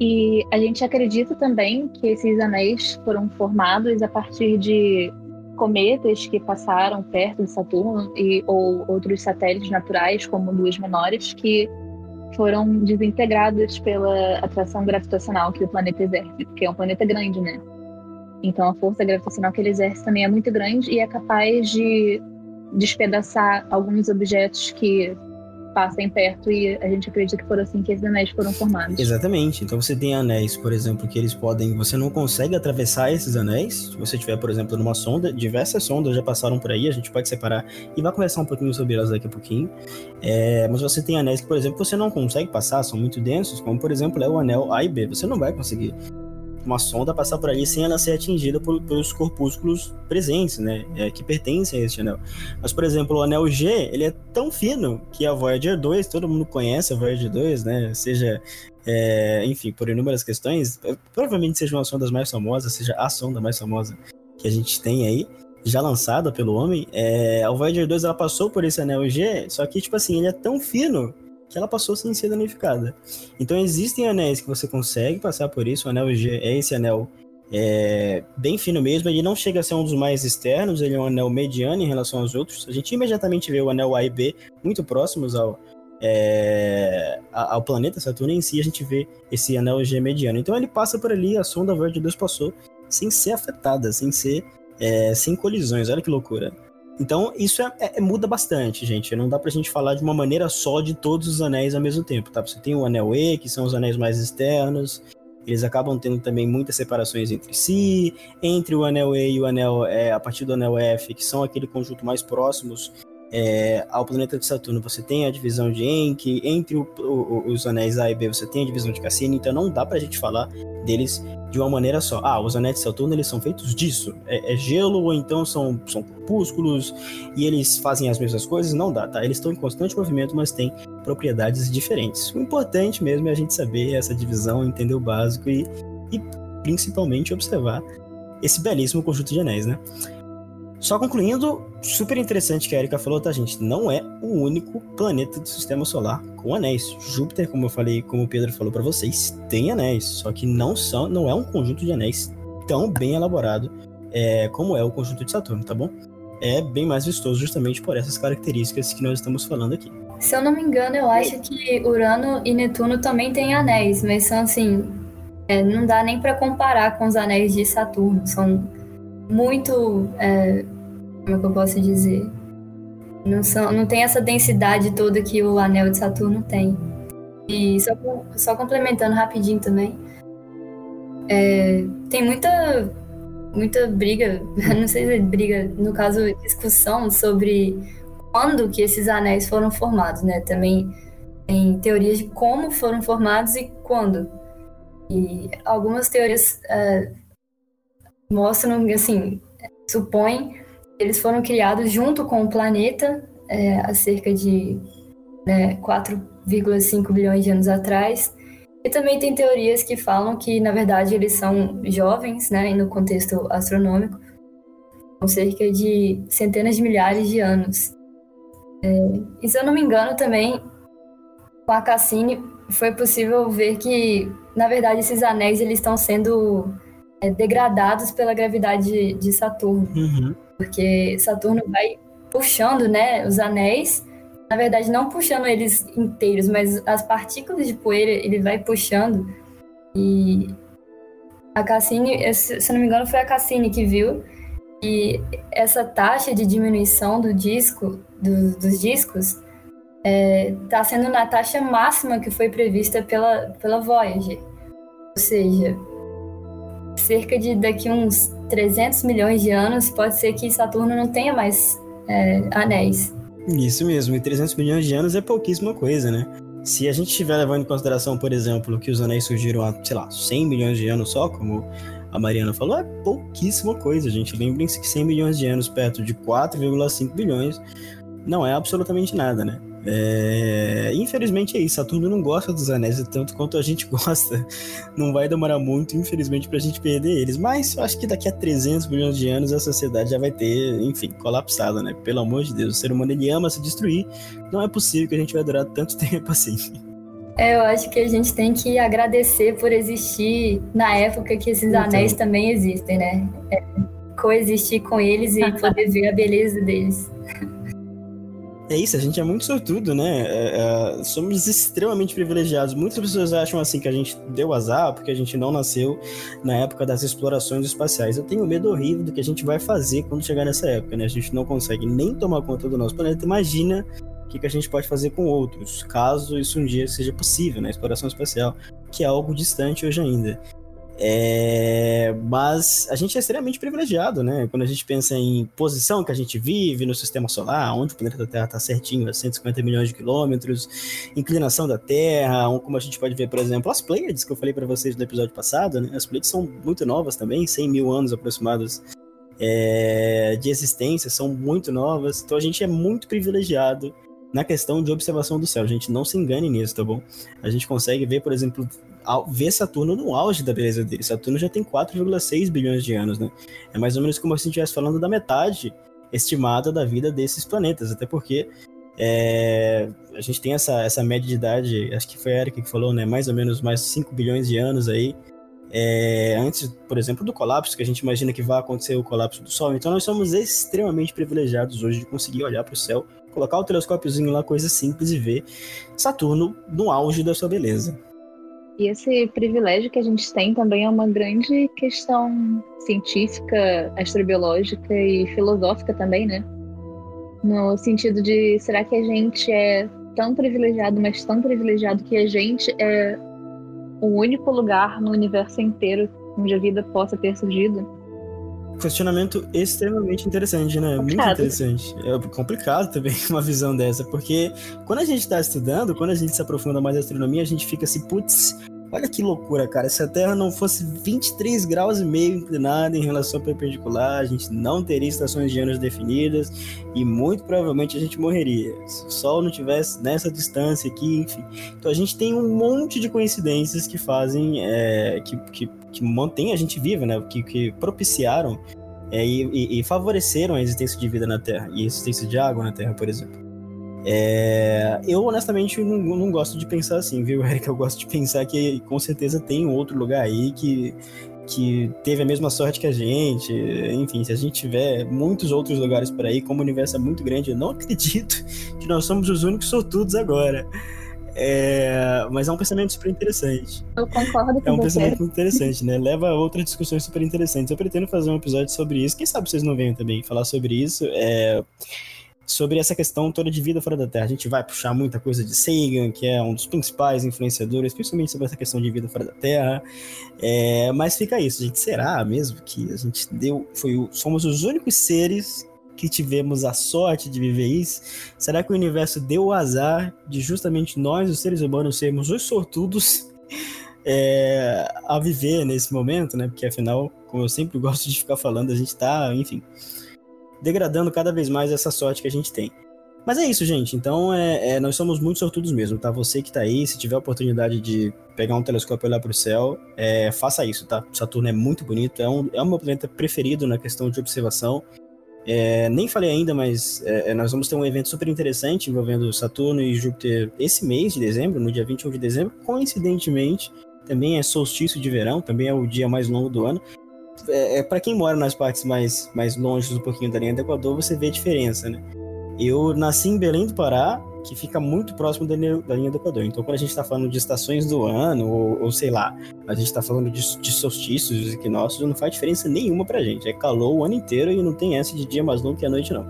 E a gente acredita também que esses anéis foram formados a partir de cometas que passaram perto de Saturno e ou outros satélites naturais, como luas menores, que foram desintegrados pela atração gravitacional que o planeta exerce, porque é um planeta grande, né? Então a força gravitacional que ele exerce também é muito grande e é capaz de despedaçar alguns objetos que passem perto e a gente acredita que foram assim que esses anéis foram formados. Exatamente. Então você tem anéis, por exemplo, que eles podem. Você não consegue atravessar esses anéis. Se você tiver, por exemplo, numa sonda, diversas sondas já passaram por aí, a gente pode separar e vai conversar um pouquinho sobre elas daqui a pouquinho. É, mas você tem anéis que, por exemplo, você não consegue passar, são muito densos, como por exemplo é o anel A e B. Você não vai conseguir uma sonda passar por ali sem ela ser atingida por, pelos corpúsculos presentes, né, é, que pertencem a esse anel. Mas, por exemplo, o anel G, ele é tão fino que a Voyager 2, todo mundo conhece a Voyager 2, né, seja, é, enfim, por inúmeras questões, é, provavelmente seja uma sonda mais famosa, seja a sonda mais famosa que a gente tem aí, já lançada pelo homem, é, a Voyager 2 ela passou por esse anel G, só que, tipo assim, ele é tão fino que ela passou sem ser danificada. Então existem anéis que você consegue passar por isso. O anel G é esse anel é, bem fino mesmo. Ele não chega a ser um dos mais externos, ele é um anel mediano em relação aos outros. A gente imediatamente vê o anel A e B muito próximos ao, é, ao planeta Saturno em si, a gente vê esse anel G mediano. Então ele passa por ali, a sonda Verde 2 passou sem ser afetada, sem ser é, sem colisões. Olha que loucura. Então, isso é, é, muda bastante, gente. Não dá pra gente falar de uma maneira só de todos os anéis ao mesmo tempo, tá? Você tem o anel E, que são os anéis mais externos. Eles acabam tendo também muitas separações entre si. Entre o anel E e o anel, é, a partir do anel F, que são aquele conjunto mais próximos é, ao planeta de Saturno, você tem a divisão de Enki. Entre o, o, os anéis A e B, você tem a divisão de Cassini. Então, não dá pra gente falar deles de uma maneira só. Ah, os anéis de Saturno eles são feitos disso. É, é, gelo ou então são, são corpúsculos e eles fazem as mesmas coisas? Não dá, tá? Eles estão em constante movimento, mas têm propriedades diferentes. O importante mesmo é a gente saber essa divisão, entender o básico e, e principalmente observar esse belíssimo conjunto de anéis, né? Só concluindo, super interessante que a Erika falou, tá, gente? Não é o único planeta do sistema solar com anéis. Júpiter, como eu falei, como o Pedro falou para vocês, tem anéis, só que não são, não é um conjunto de anéis tão bem elaborado é, como é o conjunto de Saturno, tá bom? É bem mais vistoso justamente por essas características que nós estamos falando aqui. Se eu não me engano, eu acho que Urano e Netuno também têm anéis, mas são assim, é, não dá nem para comparar com os anéis de Saturno. São muito é, como é que eu posso dizer? Não, são, não tem essa densidade toda que o anel de Saturno tem. E só, só complementando rapidinho também, é, tem muita, muita briga, [laughs] não sei se é briga, no caso, discussão sobre quando que esses anéis foram formados, né? Também tem teorias de como foram formados e quando. E algumas teorias é, mostram, assim, supõem eles foram criados junto com o planeta é, há cerca de né, 4,5 bilhões de anos atrás. E também tem teorias que falam que, na verdade, eles são jovens, né, no contexto astronômico, com cerca de centenas de milhares de anos. É, e se eu não me engano, também, com a Cassini, foi possível ver que, na verdade, esses anéis eles estão sendo é, degradados pela gravidade de, de Saturno. Uhum. Porque Saturno vai puxando né, os anéis na verdade, não puxando eles inteiros, mas as partículas de poeira ele vai puxando. E a Cassini, se não me engano, foi a Cassini que viu que essa taxa de diminuição do disco, do, dos discos, está é, tá sendo na taxa máxima que foi prevista pela, pela Voyager. Ou seja, cerca de daqui uns 300 milhões de anos, pode ser que Saturno não tenha mais é, anéis. Isso mesmo, e 300 milhões de anos é pouquíssima coisa, né? Se a gente estiver levando em consideração, por exemplo, que os anéis surgiram há, sei lá, 100 milhões de anos só, como a Mariana falou, é pouquíssima coisa, gente. Lembrem-se que 100 milhões de anos perto de 4,5 bilhões não é absolutamente nada, né? É... Infelizmente é isso, Saturno não gosta dos anéis tanto quanto a gente [laughs] gosta. Não vai demorar muito, infelizmente, pra gente perder eles. Mas eu acho que daqui a 300 milhões de anos a sociedade já vai ter, enfim, colapsado, né? Pelo amor de Deus, o ser humano ele ama se destruir. Não é possível que a gente vai durar tanto [laughs] tempo assim. É, eu acho que a gente tem que agradecer por existir na época que esses então. anéis também existem, né? É, coexistir com eles e poder ver a beleza deles. [laughs] É isso, a gente é muito sortudo, né? É, é, somos extremamente privilegiados. Muitas pessoas acham assim que a gente deu azar porque a gente não nasceu na época das explorações espaciais. Eu tenho medo horrível do que a gente vai fazer quando chegar nessa época, né? A gente não consegue nem tomar conta do nosso planeta. Imagina o que, que a gente pode fazer com outros, caso isso um dia seja possível, né? Exploração espacial, que é algo distante hoje ainda. É, mas a gente é extremamente privilegiado, né? Quando a gente pensa em posição que a gente vive no sistema solar, onde o planeta Terra está certinho, a 150 milhões de quilômetros, inclinação da Terra, como a gente pode ver, por exemplo, as Pleiades que eu falei para vocês no episódio passado, né? As Pleiades são muito novas também, 100 mil anos aproximados é, de existência, são muito novas, então a gente é muito privilegiado na questão de observação do céu. A gente não se engane nisso, tá bom? A gente consegue ver, por exemplo, ver Saturno no auge da beleza dele. Saturno já tem 4,6 bilhões de anos, né? É mais ou menos como se a gente estivesse falando da metade estimada da vida desses planetas, até porque é, a gente tem essa, essa média de idade, acho que foi a Erika que falou, né? Mais ou menos mais 5 bilhões de anos aí. É, antes, por exemplo, do colapso, que a gente imagina que vai acontecer o colapso do Sol. Então nós somos extremamente privilegiados hoje de conseguir olhar para o céu, colocar o telescópiozinho lá, coisa simples, e ver Saturno no auge da sua beleza. E esse privilégio que a gente tem também é uma grande questão científica, astrobiológica e filosófica também, né? No sentido de será que a gente é tão privilegiado, mas tão privilegiado que a gente é o único lugar no universo inteiro onde a vida possa ter surgido? Questionamento extremamente interessante, né? Complicado. Muito interessante. É complicado também [laughs] uma visão dessa, porque quando a gente está estudando, quando a gente se aprofunda mais na astronomia, a gente fica assim, putz, olha que loucura, cara. Se a Terra não fosse 23 graus e meio inclinada em relação perpendicular, a gente não teria estações de anos definidas e muito provavelmente a gente morreria. Se o Sol não tivesse nessa distância aqui, enfim. Então a gente tem um monte de coincidências que fazem, é, que, que que mantém a gente viva, né? Que, que propiciaram é, e, e, favoreceram a existência de vida na Terra e a existência de água na Terra, por exemplo. É, eu honestamente não, não, gosto de pensar assim, viu, [laughs] Eric? Eu gosto de pensar que com certeza tem outro lugar aí que, que teve a mesma sorte que a gente. Enfim, se a gente tiver muitos outros lugares por aí, como o universo é muito grande, eu não [laughs] acredito que nós somos os únicos sortudos agora. É, mas é um pensamento super interessante. Eu concordo com É um você. pensamento muito interessante, né? Leva a outras discussões super interessantes. Eu pretendo fazer um episódio sobre isso. Quem sabe vocês não venham também falar sobre isso. É, sobre essa questão toda de vida fora da Terra. A gente vai puxar muita coisa de Sagan, que é um dos principais influenciadores, principalmente sobre essa questão de vida fora da Terra. É, mas fica isso, gente. Será mesmo que a gente deu. Foi, fomos os únicos seres que tivemos a sorte de viver isso? Será que o universo deu o azar de justamente nós, os seres humanos, sermos os sortudos [laughs] é, a viver nesse momento, né? Porque afinal, como eu sempre [laughs] gosto de ficar falando, a gente tá, enfim, degradando cada vez mais essa sorte que a gente tem. Mas é isso, gente. Então, é, é, nós somos muito sortudos mesmo, tá? Você que tá aí, se tiver a oportunidade de pegar um telescópio e olhar pro céu, é, faça isso, tá? Saturno é muito bonito, é, um, é o meu planeta preferido na questão de observação. É, nem falei ainda, mas é, é, nós vamos ter um evento super interessante envolvendo Saturno e Júpiter esse mês de dezembro, no dia 21 de dezembro. Coincidentemente, também é solstício de verão, também é o dia mais longo do ano. É, é para quem mora nas partes mais, mais longe um pouquinho da linha do Equador, você vê a diferença, né? Eu nasci em Belém do Pará, que fica muito próximo da linha, do Equador. Então, quando a gente está falando de estações do ano, ou, ou sei lá, a gente está falando de, de solstícios, de equinócios, não faz diferença nenhuma pra gente. É calor o ano inteiro e não tem essa de dia mais longo que a noite, não.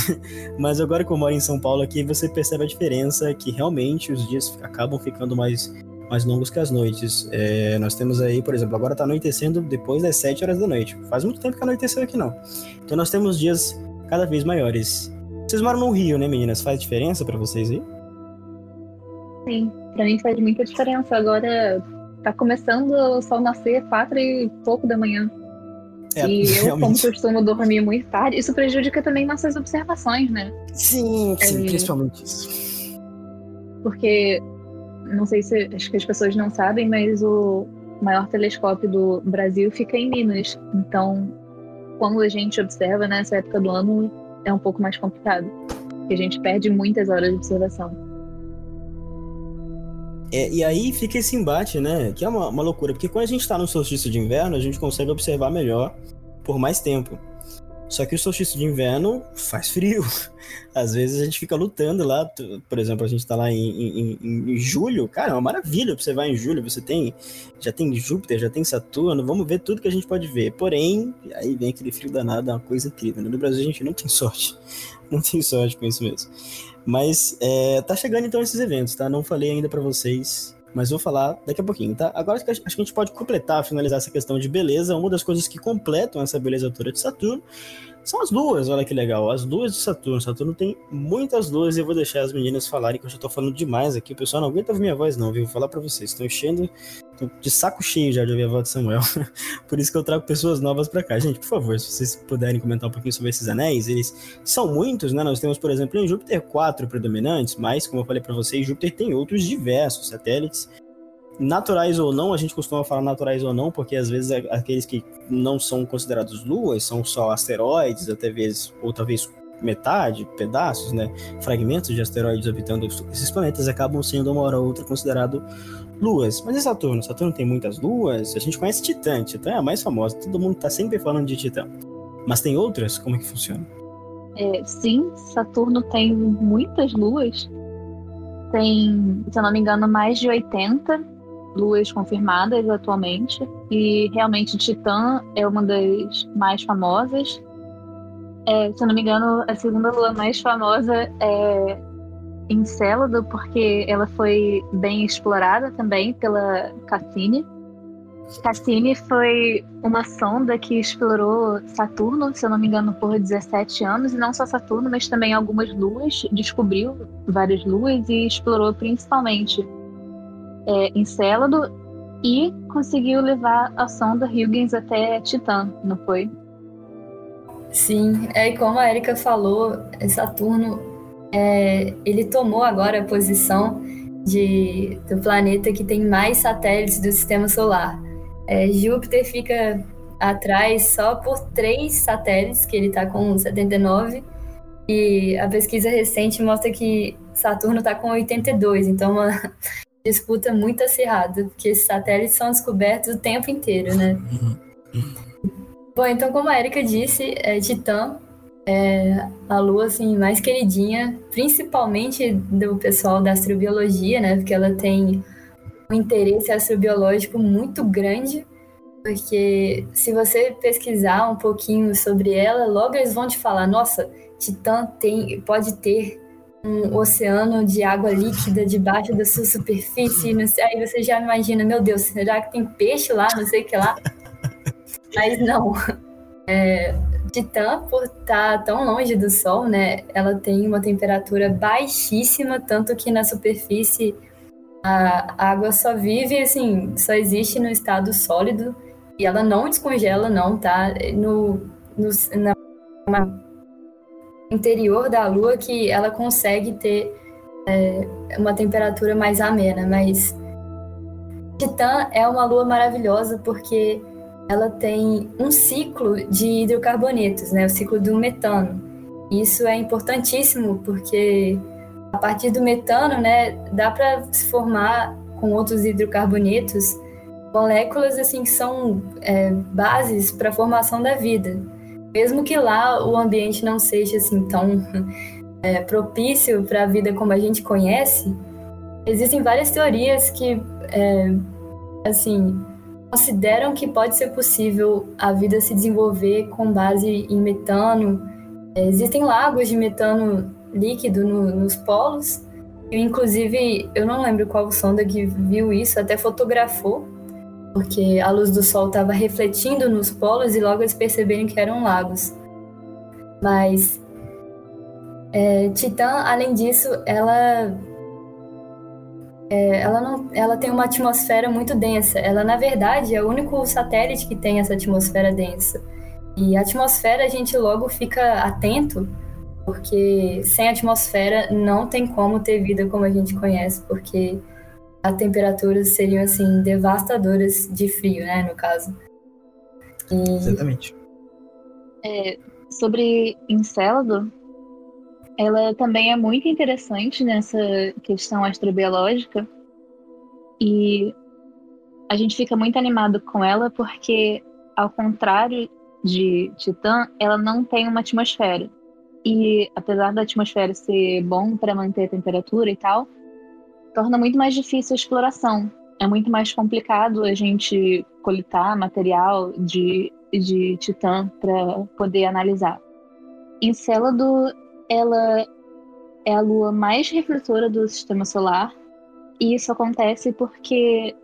[laughs] Mas agora que eu moro em São Paulo aqui, você percebe a diferença que realmente os dias acabam ficando mais mais longos que as noites. É, nós temos aí, por exemplo, agora está anoitecendo depois das 7 horas da noite. Faz muito tempo que anoiteceu aqui não. Então nós temos dias cada vez maiores. Vocês moram no Rio, né, meninas? Faz diferença para vocês aí? Sim, para mim faz muita diferença. Agora tá começando o sol nascer quatro e pouco da manhã. É, e eu, realmente. como costumo dormir muito tarde, isso prejudica também nossas observações, né? Sim, sim, é, principalmente isso. Porque não sei se acho que as pessoas não sabem, mas o maior telescópio do Brasil fica em Minas. Então, quando a gente observa nessa época do ano, é um pouco mais complicado. Porque a gente perde muitas horas de observação. É, e aí fica esse embate, né? Que é uma, uma loucura, porque quando a gente está no solstício de inverno, a gente consegue observar melhor por mais tempo. Só que o solstício de inverno faz frio. [laughs] Às vezes a gente fica lutando lá. Por exemplo, a gente tá lá em, em, em, julho. Cara, é uma maravilha você vai em julho. Você tem. Já tem Júpiter, já tem Saturno. Vamos ver tudo que a gente pode ver. Porém, aí vem aquele frio danado, é uma coisa incrível. No Brasil a gente não tem [laughs] sorte. Não tem sorte com isso mesmo. Mas é, tá chegando então esses eventos, tá? Não falei ainda para vocês mas vou falar daqui a pouquinho, tá? Agora acho que a gente pode completar, finalizar essa questão de beleza. Uma das coisas que completam essa beleza toda de Saturno são as luas, olha que legal. As luas de Saturno. Saturno tem muitas luas e eu vou deixar as meninas falarem que eu já tô falando demais aqui. O pessoal não aguenta minha voz, não, viu? Vou falar pra vocês. Estão enchendo tô de saco cheio já de ouvir a voz de Samuel. [laughs] por isso que eu trago pessoas novas pra cá. Gente, por favor, se vocês puderem comentar um pouquinho sobre esses anéis, eles são muitos, né? Nós temos, por exemplo, em Júpiter quatro predominantes, mas, como eu falei pra vocês, Júpiter tem outros diversos satélites naturais ou não, a gente costuma falar naturais ou não, porque às vezes aqueles que não são considerados luas são só asteroides, até vezes, ou talvez metade, pedaços, né, fragmentos de asteroides orbitando esses planetas acabam sendo uma hora ou outra considerado luas. Mas e Saturno? Saturno tem muitas luas. A gente conhece Titã, Titã é a mais famosa. Todo mundo está sempre falando de Titã. Mas tem outras? Como é que funciona? É, sim, Saturno tem muitas luas. Tem, se eu não me engano, mais de 80 luas confirmadas atualmente. E realmente Titã é uma das mais famosas. É, se eu não me engano, a segunda lua mais famosa é Encélado, porque ela foi bem explorada também pela Cassini. Cassini foi uma sonda que explorou Saturno, se eu não me engano, por 17 anos, e não só Saturno, mas também algumas luas, descobriu várias luas e explorou principalmente é, Encélado e conseguiu levar a sonda Huygens até Titã, não foi? Sim, é como a Erika falou, Saturno é, ele tomou agora a posição de, do planeta que tem mais satélites do sistema solar. É, Júpiter fica atrás só por três satélites, que ele está com 79, e a pesquisa recente mostra que Saturno está com 82, então uma [laughs] disputa muito acirrada, porque esses satélites são descobertos o tempo inteiro, né? Bom, então como a Erika disse, é, Titã é a lua assim mais queridinha, principalmente do pessoal da astrobiologia, né? Porque ela tem um interesse astrobiológico muito grande. Porque se você pesquisar um pouquinho sobre ela, logo eles vão te falar: nossa, Titã tem, pode ter um oceano de água líquida debaixo da sua superfície. Aí você já imagina: meu Deus, será que tem peixe lá? Não sei o que lá. Mas não. É, Titã, por estar tá tão longe do Sol, né, ela tem uma temperatura baixíssima, tanto que na superfície a água só vive, assim, só existe no estado sólido e ela não descongela, não, tá? No, no na, interior da Lua que ela consegue ter é, uma temperatura mais amena, mas Titã é uma lua maravilhosa porque ela tem um ciclo de hidrocarbonetos, né? O ciclo do metano. Isso é importantíssimo porque a partir do metano, né, dá para se formar com outros hidrocarbonetos moléculas assim que são é, bases para a formação da vida. Mesmo que lá o ambiente não seja assim tão [laughs] é, propício para a vida como a gente conhece, existem várias teorias que é, assim consideram que pode ser possível a vida se desenvolver com base em metano. É, existem lagos de metano líquido no, nos polos. inclusive, eu não lembro qual sonda que viu isso, até fotografou porque a luz do sol estava refletindo nos polos e logo eles perceberam que eram lagos. Mas é, Titã, além disso, ela é, ela não, ela tem uma atmosfera muito densa. Ela, na verdade, é o único satélite que tem essa atmosfera densa. E a atmosfera a gente logo fica atento, porque sem atmosfera não tem como ter vida como a gente conhece, porque as temperaturas seriam assim devastadoras de frio, né, no caso. E, Exatamente. É, sobre Encélado, ela também é muito interessante nessa questão astrobiológica e a gente fica muito animado com ela porque, ao contrário de Titã, ela não tem uma atmosfera. E apesar da atmosfera ser bom para manter a temperatura e tal, torna muito mais difícil a exploração. É muito mais complicado a gente coletar material de, de Titã para poder analisar. Encélado, ela é a lua mais refletora do sistema solar, e isso acontece porque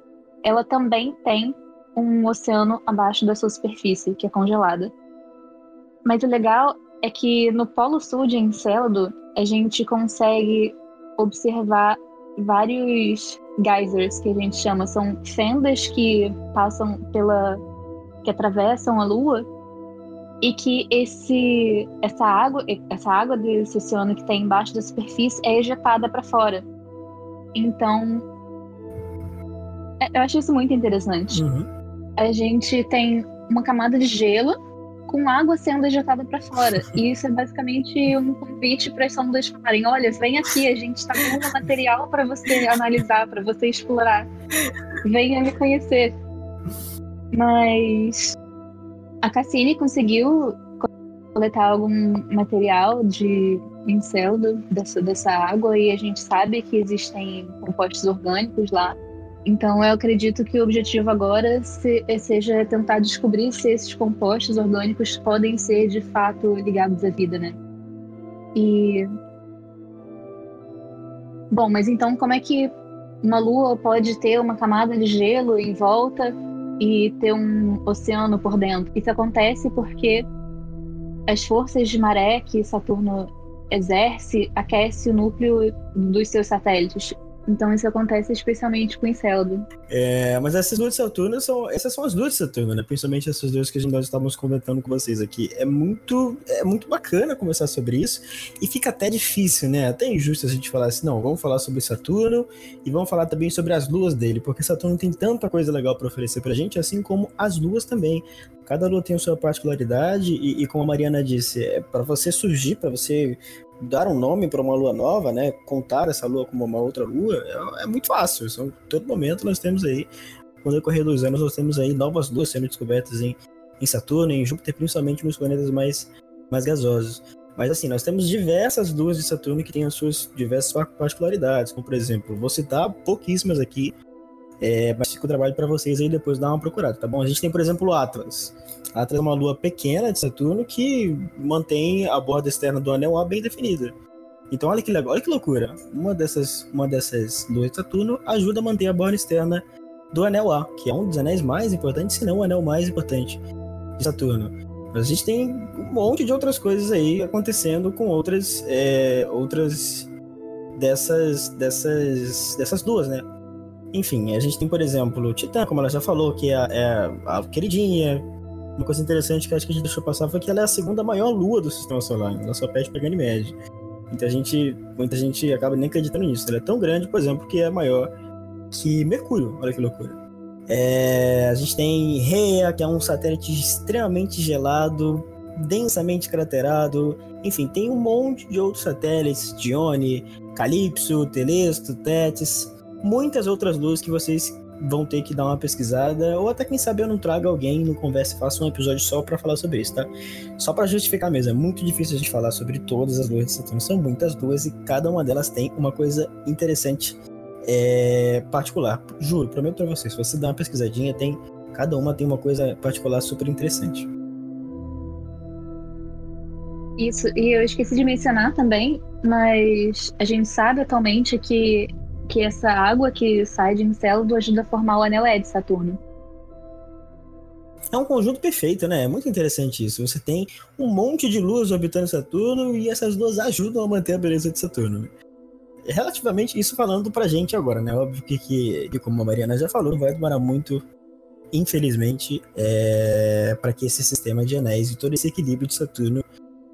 ela também tem um oceano abaixo da sua superfície, que é congelada. Mas o legal é que no Polo Sul de Encélado, a gente consegue observar vários geysers que a gente chama, são fendas que passam pela que atravessam a lua e que esse essa água essa água desse oceano que tem embaixo da superfície é ejetada para fora. Então, é, eu acho isso muito interessante. Uhum. A gente tem uma camada de gelo com água sendo ejetada para fora. E isso é basicamente um convite para as sondas falarem: olha, vem aqui, a gente está com um material para você analisar, para você explorar. Venha me conhecer. Mas a Cassini conseguiu coletar algum material de Enceldo dessa, dessa água e a gente sabe que existem compostos orgânicos lá então, eu acredito que o objetivo agora se, seja tentar descobrir se esses compostos orgânicos podem ser de fato ligados à vida, né? E. Bom, mas então, como é que uma lua pode ter uma camada de gelo em volta e ter um oceano por dentro? Isso acontece porque as forças de maré que Saturno exerce aquece o núcleo dos seus satélites. Então isso acontece especialmente com o Enceldo. É, mas essas luas de Saturno são. Essas são as de Saturno, né? Principalmente essas duas que a gente, nós estávamos comentando com vocês aqui. É muito, é muito bacana conversar sobre isso. E fica até difícil, né? Até injusto a gente falar assim, não, vamos falar sobre Saturno e vamos falar também sobre as luas dele, porque Saturno tem tanta coisa legal para oferecer pra gente, assim como as luas também. Cada lua tem a sua particularidade, e, e como a Mariana disse, é para você surgir, para você dar um nome para uma lua nova, né? Contar essa lua como uma outra lua é, é muito fácil. São, todo momento nós temos aí, no decorrer dos anos, nós temos aí novas luas sendo descobertas em, em Saturno, em Júpiter, principalmente nos planetas mais, mais gasosos. Mas assim, nós temos diversas luas de Saturno que têm as suas diversas particularidades, como por exemplo, vou citar pouquíssimas aqui. É, mas fica o trabalho para vocês aí depois dar uma procurada, tá bom? A gente tem, por exemplo, o Atlas. Atlas é uma lua pequena de Saturno que mantém a borda externa do anel A bem definida. Então olha que legal, olha que loucura. Uma dessas, uma dessas luas de Saturno ajuda a manter a borda externa do anel A, que é um dos anéis mais importantes, se não o anel mais importante de Saturno. Mas a gente tem um monte de outras coisas aí acontecendo com outras, é, outras dessas, dessas, dessas duas, né? Enfim, a gente tem, por exemplo, Titã, como ela já falou, que é, é a queridinha. Uma coisa interessante que acho que a gente deixou passar foi que ela é a segunda maior lua do sistema solar. Ela só pede pra Ganymede. Muita gente, muita gente acaba nem acreditando nisso. Ela é tão grande, por exemplo, que é maior que Mercúrio. Olha que loucura. É, a gente tem Rhea, que é um satélite extremamente gelado, densamente craterado. Enfim, tem um monte de outros satélites: Dione, Calypso, Telesto, Tétis muitas outras luzes que vocês vão ter que dar uma pesquisada, ou até quem sabe eu não traga alguém no Conversa e faça um episódio só para falar sobre isso, tá? Só para justificar mesmo, é muito difícil a gente falar sobre todas as luzes de Saturno, são muitas luzes e cada uma delas tem uma coisa interessante é, particular. Juro, prometo para vocês, se você dá uma pesquisadinha, tem cada uma tem uma coisa particular super interessante. Isso, e eu esqueci de mencionar também, mas a gente sabe atualmente que que essa água que sai de Encélado ajuda a formar o anel E de Saturno. É um conjunto perfeito, né? É muito interessante isso. Você tem um monte de luz orbitando Saturno e essas duas ajudam a manter a beleza de Saturno. É relativamente isso falando pra gente agora, né? Óbvio que, que, como a Mariana já falou, vai demorar muito, infelizmente, é, para que esse sistema de anéis e todo esse equilíbrio de Saturno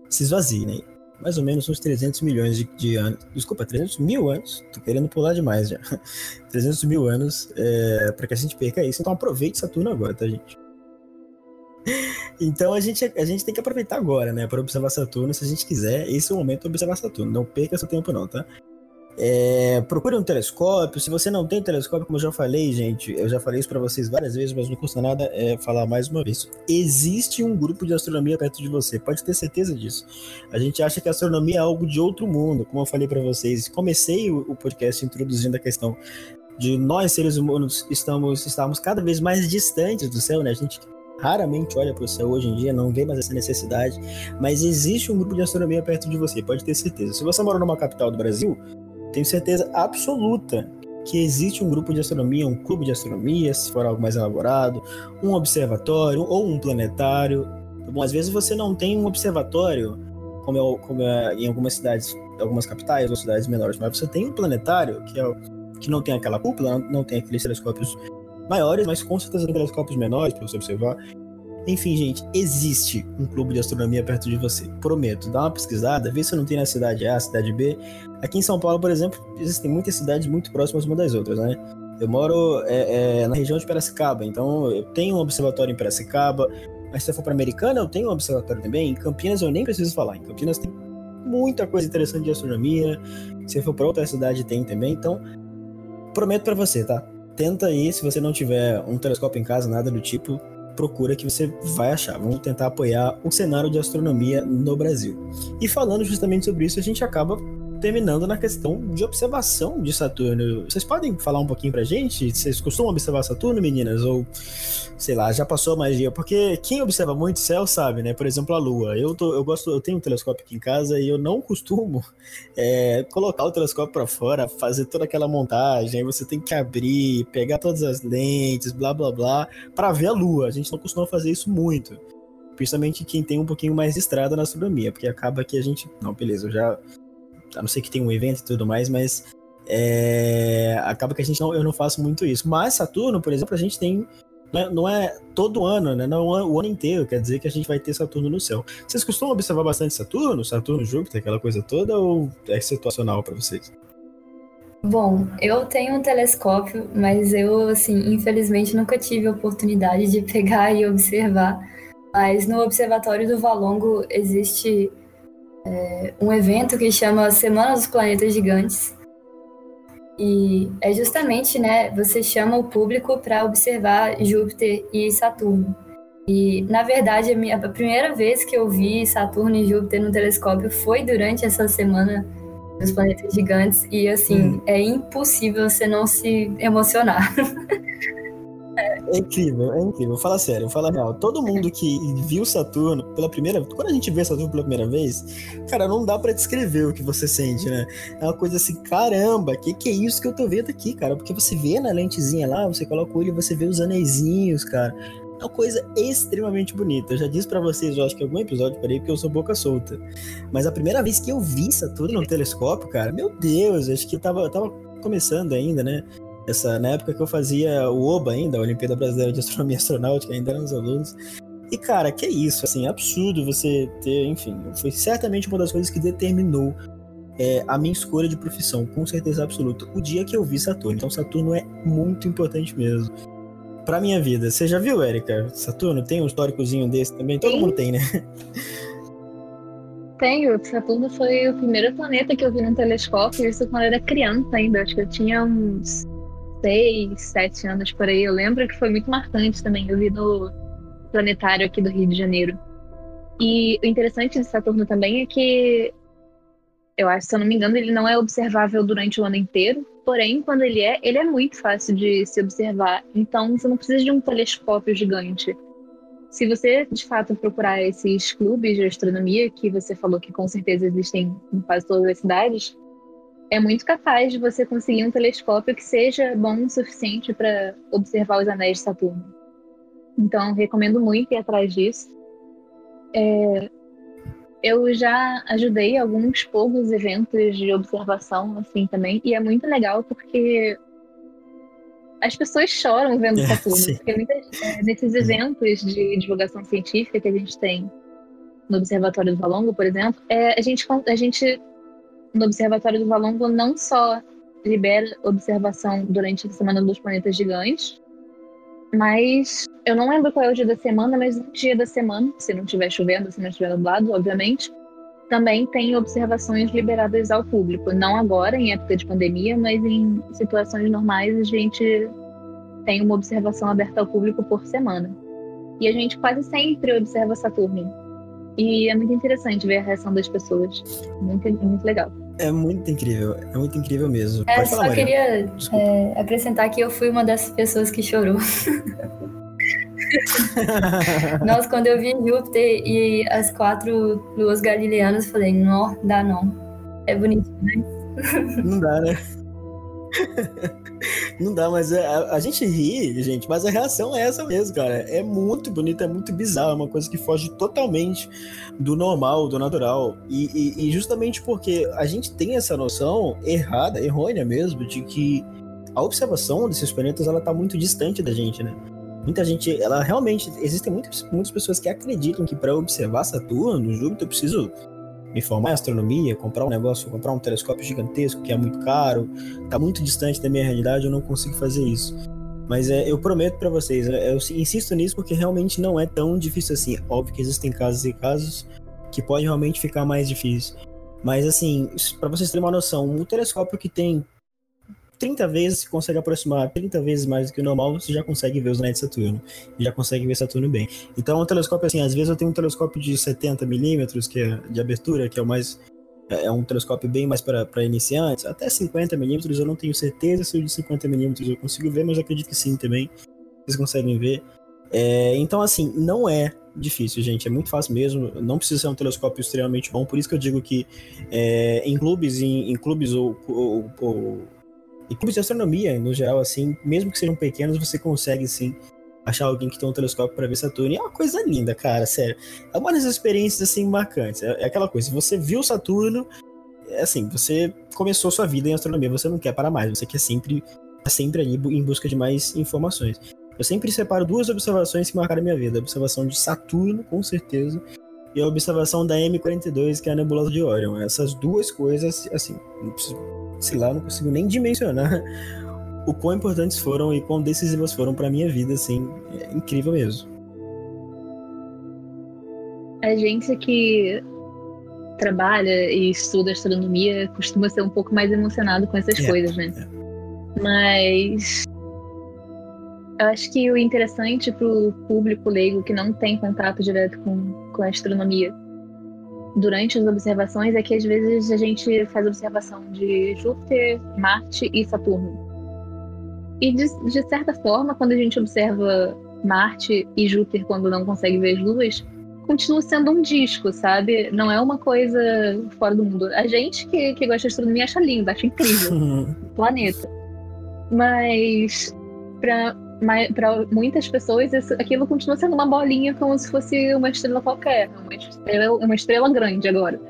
se esvazie, né? Mais ou menos uns 300 milhões de, de anos. Desculpa, 300 mil anos. Tô querendo pular demais já. [laughs] 300 mil anos é, para que a gente perca isso. Então aproveite Saturno agora, tá, gente? [laughs] Então a gente, a gente tem que aproveitar agora, né? Para observar Saturno, se a gente quiser. Esse é o momento de observar Saturno. Não perca seu tempo, não, tá? É, procure um telescópio. Se você não tem telescópio, como eu já falei, gente, eu já falei isso para vocês várias vezes, mas não custa nada é, falar mais uma vez. Existe um grupo de astronomia perto de você, pode ter certeza disso. A gente acha que a astronomia é algo de outro mundo, como eu falei para vocês. Comecei o, o, podcast introduzindo a questão de nós seres humanos estamos estamos cada vez mais distantes do céu, né? A gente raramente olha para o céu hoje em dia, não vê mais essa necessidade, mas existe um grupo de astronomia perto de você, pode ter certeza. Se você mora numa capital do Brasil, tenho certeza absoluta que existe um grupo de astronomia, um clube de astronomia, se for algo mais elaborado, um observatório ou um planetário. Bom, às vezes você não tem um observatório, como é, como é em algumas cidades, algumas capitais ou cidades menores, mas você tem um planetário que, é, que não tem aquela cúpula, não tem aqueles telescópios maiores, mas com certeza tem telescópios menores para você observar. Enfim, gente, existe um clube de astronomia perto de você. Prometo, dá uma pesquisada, vê se não tem na cidade A, cidade B. Aqui em São Paulo, por exemplo, existem muitas cidades muito próximas uma das outras, né? Eu moro é, é, na região de Piracicaba, então eu tenho um observatório em Piracicaba. Mas se eu for para Americana, eu tenho um observatório também. Em Campinas eu nem preciso falar. Em Campinas tem muita coisa interessante de astronomia. Se for para outra cidade, tem também. Então, prometo para você, tá? Tenta aí, se você não tiver um telescópio em casa, nada do tipo, procura que você vai achar. Vamos tentar apoiar o cenário de astronomia no Brasil. E falando justamente sobre isso, a gente acaba terminando na questão de observação de Saturno. Vocês podem falar um pouquinho pra gente? Vocês costumam observar Saturno, meninas? Ou, sei lá, já passou a magia? Porque quem observa muito céu sabe, né? Por exemplo, a Lua. Eu, tô, eu gosto, eu tenho um telescópio aqui em casa e eu não costumo [laughs] é, colocar o telescópio para fora, fazer toda aquela montagem. Aí você tem que abrir, pegar todas as lentes, blá blá blá, para ver a Lua. A gente não costuma fazer isso muito principalmente quem tem um pouquinho mais de estrada na astronomia, porque acaba que a gente. Não, beleza, eu já a não ser que tenha um evento e tudo mais, mas é, acaba que a gente não, eu não faço muito isso. Mas Saturno, por exemplo, a gente tem não é, não é todo ano, né? Não é o ano inteiro, quer dizer que a gente vai ter Saturno no céu. Vocês costumam observar bastante Saturno, Saturno, Júpiter, aquela coisa toda, ou é situacional para vocês? Bom, eu tenho um telescópio, mas eu, assim, infelizmente nunca tive a oportunidade de [laughs] pegar e observar. Mas no Observatório do Valongo existe é, um evento que chama Semana dos Planetas Gigantes. E é justamente, né, você chama o público para observar Júpiter e Saturno. E, na verdade, a, minha, a primeira vez que eu vi Saturno e Júpiter no telescópio foi durante essa semana dos planetas gigantes e assim, hum. é impossível você não se emocionar. [laughs] É incrível, é incrível. Fala sério, fala real. Todo mundo que viu Saturno pela primeira vez, quando a gente vê Saturno pela primeira vez, cara, não dá para descrever o que você sente, né? É uma coisa assim, caramba, que que é isso que eu tô vendo aqui, cara? Porque você vê na lentezinha lá, você coloca o olho e você vê os anéisinhos, cara. É uma coisa extremamente bonita. Eu já disse para vocês, eu acho que algum episódio parei porque eu sou boca solta. Mas a primeira vez que eu vi Saturno no telescópio, cara, meu Deus, acho que tava, tava começando ainda, né? Essa, na época que eu fazia o OBA ainda, a Olimpíada Brasileira de Astronomia Astronáutica, ainda eram os alunos. E, cara, que é isso, assim, é absurdo você ter, enfim, foi certamente uma das coisas que determinou é, a minha escolha de profissão, com certeza absoluta, o dia que eu vi Saturno. Então, Saturno é muito importante mesmo. Pra minha vida. Você já viu, Érica? Saturno tem um históricozinho desse também? Todo Sim. mundo tem, né? Tenho. Saturno foi o primeiro planeta que eu vi no telescópio, isso quando eu era criança ainda. Acho que eu tinha uns seis, sete anos por aí. Eu lembro que foi muito marcante também. Eu vi no planetário aqui do Rio de Janeiro. E o interessante de Saturno também é que, eu acho, se eu não me engano, ele não é observável durante o ano inteiro. Porém, quando ele é, ele é muito fácil de se observar. Então, você não precisa de um telescópio gigante. Se você, de fato, procurar esses clubes de astronomia, que você falou que com certeza existem em quase todas as cidades, é muito capaz de você conseguir um telescópio que seja bom o suficiente para observar os anéis de Saturno. Então, recomendo muito ir atrás disso. É, eu já ajudei alguns poucos eventos de observação, assim, também, e é muito legal porque as pessoas choram vendo é, Saturno. Porque muitas, é, nesses eventos de divulgação científica que a gente tem no Observatório do Valongo, por exemplo, é, a, gente, a gente no Observatório do Valongo não só libera observação durante a Semana dos Planetas Gigantes, mas eu não lembro qual é o dia da semana, mas um dia da semana, se não estiver chovendo, se não estiver nublado, obviamente, também tem observações liberadas ao público. Não agora, em época de pandemia, mas em situações normais a gente tem uma observação aberta ao público por semana. E a gente quase sempre observa Saturno. E é muito interessante ver a reação das pessoas. Muito, muito legal. É muito incrível, é muito incrível mesmo. É, falar, só queria é, acrescentar que eu fui uma dessas pessoas que chorou. [laughs] Nossa, quando eu vi Júpiter e as quatro luas galileanas, falei, não, dá não. É bonito, né? Não dá, né? Não dá, mas é, a, a, gente ri, gente, mas a reação é essa mesmo, cara. É muito bonito, é muito bizarro, é uma coisa que foge totalmente do normal, do natural. E, e, e justamente porque a gente tem essa noção errada, errônea mesmo, de que a observação desses planetas ela tá muito distante da gente, né? Muita gente, ela realmente, existem muitas, muitas pessoas que acreditam que para observar Saturno, Júpiter, eu preciso me formar em astronomia, comprar um negócio, comprar um telescópio gigantesco que é muito caro, tá muito distante da minha realidade, eu não consigo fazer isso. Mas é, eu prometo para vocês, eu insisto nisso porque realmente não é tão difícil assim. Óbvio que existem casos e casos que pode realmente ficar mais difícil. Mas assim, para vocês terem uma noção, um telescópio que tem 30 vezes, se consegue aproximar 30 vezes mais do que o normal, você já consegue ver os anéis de Saturno. E já consegue ver Saturno bem. Então, um telescópio assim, às vezes eu tenho um telescópio de 70 milímetros, que é de abertura, que é o mais. É, é um telescópio bem mais para iniciantes. Até 50 milímetros eu não tenho certeza se o de 50 milímetros eu consigo ver, mas acredito que sim também. Vocês conseguem ver. É, então, assim, não é difícil, gente. É muito fácil mesmo. Não precisa ser um telescópio extremamente bom. Por isso que eu digo que é, em clubes, em, em clubes ou, ou, ou e clubes de astronomia, no geral, assim, mesmo que sejam pequenos, você consegue, sim, achar alguém que tem um telescópio para ver Saturno. E é uma coisa linda, cara, sério. É uma das experiências, assim, marcantes. É, é aquela coisa, você viu Saturno, é assim, você começou sua vida em astronomia, você não quer parar mais, você quer sempre, tá sempre ali em busca de mais informações. Eu sempre separo duas observações que marcaram minha vida. A observação de Saturno, com certeza, e a observação da M42, que é a nebulosa de Orion. Essas duas coisas, assim, preciso sei lá, não consigo nem dimensionar [laughs] o quão importantes foram e quão decisivas foram para minha vida, assim, é incrível mesmo. A gente que trabalha e estuda astronomia costuma ser um pouco mais emocionado com essas é, coisas, né? É. Mas eu acho que o interessante para o público leigo que não tem contato direto com, com a astronomia durante as observações é que às vezes a gente faz observação de Júpiter, Marte e Saturno. E de, de certa forma, quando a gente observa Marte e Júpiter quando não consegue ver as luas, continua sendo um disco, sabe? Não é uma coisa fora do mundo. A gente que, que gosta de astronomia acha lindo, acha incrível [laughs] planeta. Mas para muitas pessoas isso, aquilo continua sendo uma bolinha como se fosse uma estrela qualquer, uma estrela, uma estrela grande agora.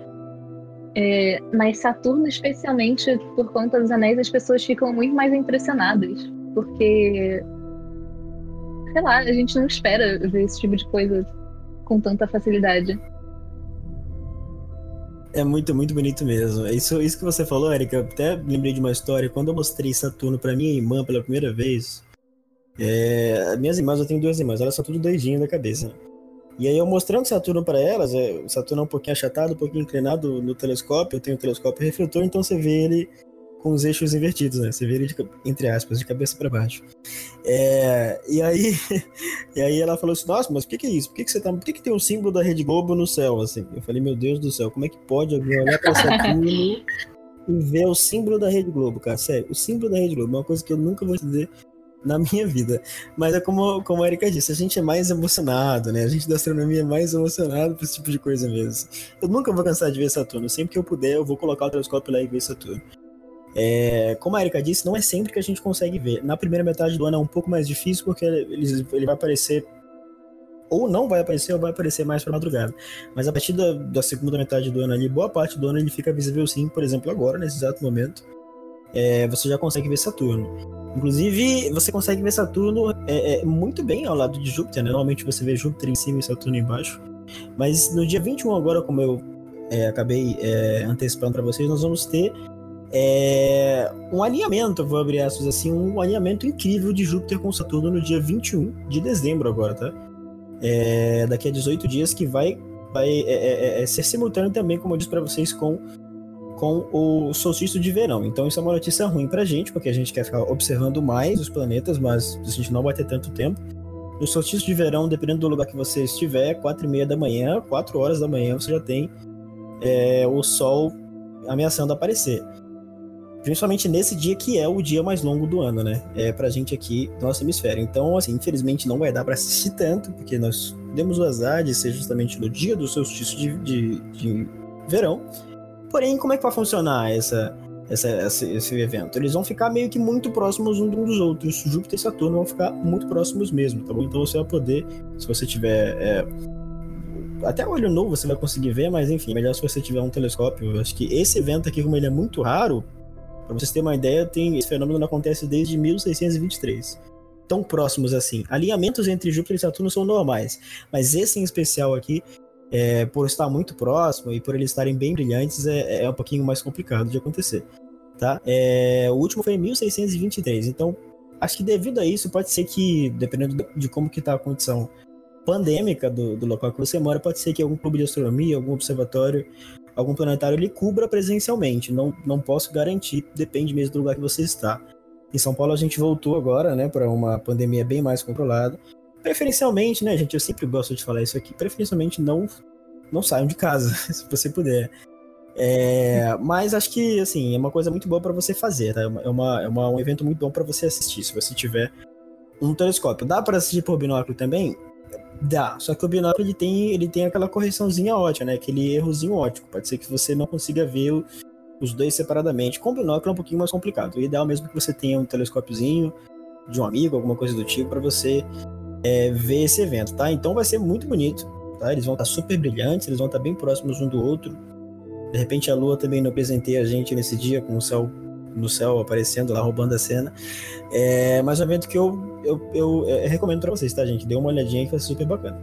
É, mas Saturno, especialmente por conta dos anéis, as pessoas ficam muito mais impressionadas. Porque, sei lá, a gente não espera ver esse tipo de coisa com tanta facilidade. É muito, muito bonito mesmo. Isso, isso que você falou, Erika, até lembrei de uma história. Quando eu mostrei Saturno para minha irmã pela primeira vez, é, minhas irmãs, eu tenho duas irmãs, elas são tudo doidinhas da cabeça. E aí eu mostrando Saturno para elas, é, Saturno é um pouquinho achatado, um pouquinho inclinado no telescópio, eu tenho um telescópio refletor, então você vê ele com os eixos invertidos, né? Você vê ele, de, entre aspas, de cabeça para baixo. É, e, aí, [laughs] e aí ela falou assim, nossa, mas por que, que é isso? Por que, que você tá. Por que, que tem um símbolo da Rede Globo no céu? Assim? Eu falei, meu Deus do céu, como é que pode alguém olhar para Saturno [laughs] e ver o símbolo da Rede Globo, cara? Sério, o símbolo da Rede Globo é uma coisa que eu nunca vou entender na minha vida. Mas é como, como a Erika disse, a gente é mais emocionado, né? A gente da astronomia é mais emocionado por esse tipo de coisa mesmo. Eu nunca vou cansar de ver Saturno. Sempre que eu puder, eu vou colocar o telescópio lá e ver Saturno. É, como a Erika disse, não é sempre que a gente consegue ver. Na primeira metade do ano é um pouco mais difícil, porque ele, ele vai aparecer. Ou não vai aparecer, ou vai aparecer mais para madrugada. Mas a partir da, da, segunda metade do ano ali, boa parte do ano ele fica visível sim, por exemplo, agora, nesse exato momento. É, você já consegue ver Saturno. Inclusive, você consegue ver Saturno é, é, muito bem ao lado de Júpiter, né? Normalmente você vê Júpiter em cima e Saturno embaixo. Mas no dia 21 agora, como eu é, acabei é, antecipando para vocês, nós vamos ter é um alinhamento, vou abrir aspas assim, um alinhamento incrível de Júpiter com Saturno no dia 21 de dezembro agora, tá? É, daqui a 18 dias que vai, vai ser simultâneo também, como eu disse para vocês, com, com o solstício de verão. Então isso é uma notícia ruim pra gente, porque a gente quer ficar observando mais os planetas, mas a gente não vai ter tanto tempo. No solstício de verão, dependendo do lugar que você estiver, 4 e meia da manhã, 4 horas da manhã, você já tem é, o Sol ameaçando aparecer. Principalmente nesse dia que é o dia mais longo do ano, né? É pra gente aqui do nosso hemisfério. Então, assim, infelizmente não vai dar para assistir tanto, porque nós demos o azar de ser justamente no dia do solstício de, de, de verão. Porém, como é que vai funcionar essa, essa, esse, esse, evento? Eles vão ficar meio que muito próximos um dos outros. Júpiter e Saturno vão ficar muito próximos mesmo, tá bom? Então você vai poder, se você tiver. É, até olho novo você vai conseguir ver, mas enfim, melhor se você tiver um telescópio. Eu acho que esse evento aqui, como ele é muito raro, para vocês terem uma ideia, tem, esse fenômeno não acontece desde 1623. Tão próximos assim. Alinhamentos entre Júpiter e Saturno são normais, mas esse em especial aqui, é, por estar muito próximo e por eles estarem bem brilhantes, é, é um pouquinho mais complicado de acontecer. Tá? É, o último foi em 1623, então acho que devido a isso, pode ser que, dependendo de como que está a condição pandêmica do, do local que você mora, pode ser que algum clube de astronomia, algum observatório algum planetário ele cubra presencialmente. Não, não posso garantir, depende mesmo do lugar que você está. Em São Paulo a gente voltou agora, né, para uma pandemia bem mais controlada. Preferencialmente, né, gente, eu sempre gosto de falar isso aqui, preferencialmente não não saiam de casa, [laughs] se você puder. É, mas acho que assim é uma coisa muito boa para você fazer, tá? É, uma, é uma, um evento muito bom para você assistir, se você tiver um telescópio. Dá para assistir por binóculo também? Dá, só que o binóculo ele tem, ele tem aquela correçãozinha ótica, né? Aquele errozinho ótico. Pode ser que você não consiga ver o, os dois separadamente. Com o binóculo é um pouquinho mais complicado. O ideal mesmo é que você tenha um telescópiozinho de um amigo, alguma coisa do tipo, para você é, ver esse evento, tá? Então vai ser muito bonito, tá? Eles vão estar super brilhantes, eles vão estar bem próximos um do outro. De repente a lua também não presenteia a gente nesse dia com o céu no céu aparecendo lá, roubando a cena. É, mas é um evento que eu, eu, eu, eu recomendo para vocês, tá, gente? Dê uma olhadinha que vai ser super bacana.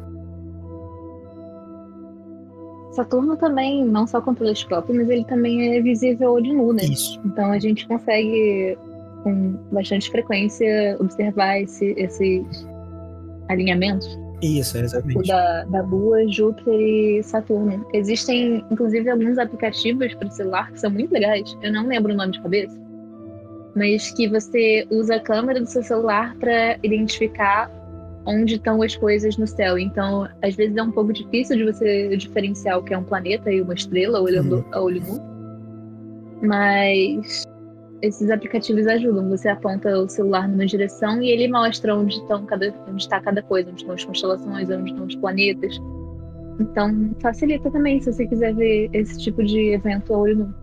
Saturno também, não só com telescópio, mas ele também é visível olho nu, né? Isso. Então a gente consegue, com bastante frequência, observar esse, esses alinhamentos. Isso, exatamente. O da, da Lua, Júpiter e Saturno. Existem, inclusive, alguns aplicativos para celular que são muito legais. Eu não lembro o nome de cabeça. Mas que você usa a câmera do seu celular para identificar onde estão as coisas no céu. Então, às vezes é um pouco difícil de você diferenciar o que é um planeta e uma estrela olhando uhum. a olho nu. Mas esses aplicativos ajudam. Você aponta o celular numa direção e ele mostra onde, estão cada, onde está cada coisa, onde estão as constelações, onde estão os planetas. Então, facilita também se você quiser ver esse tipo de evento olho nu.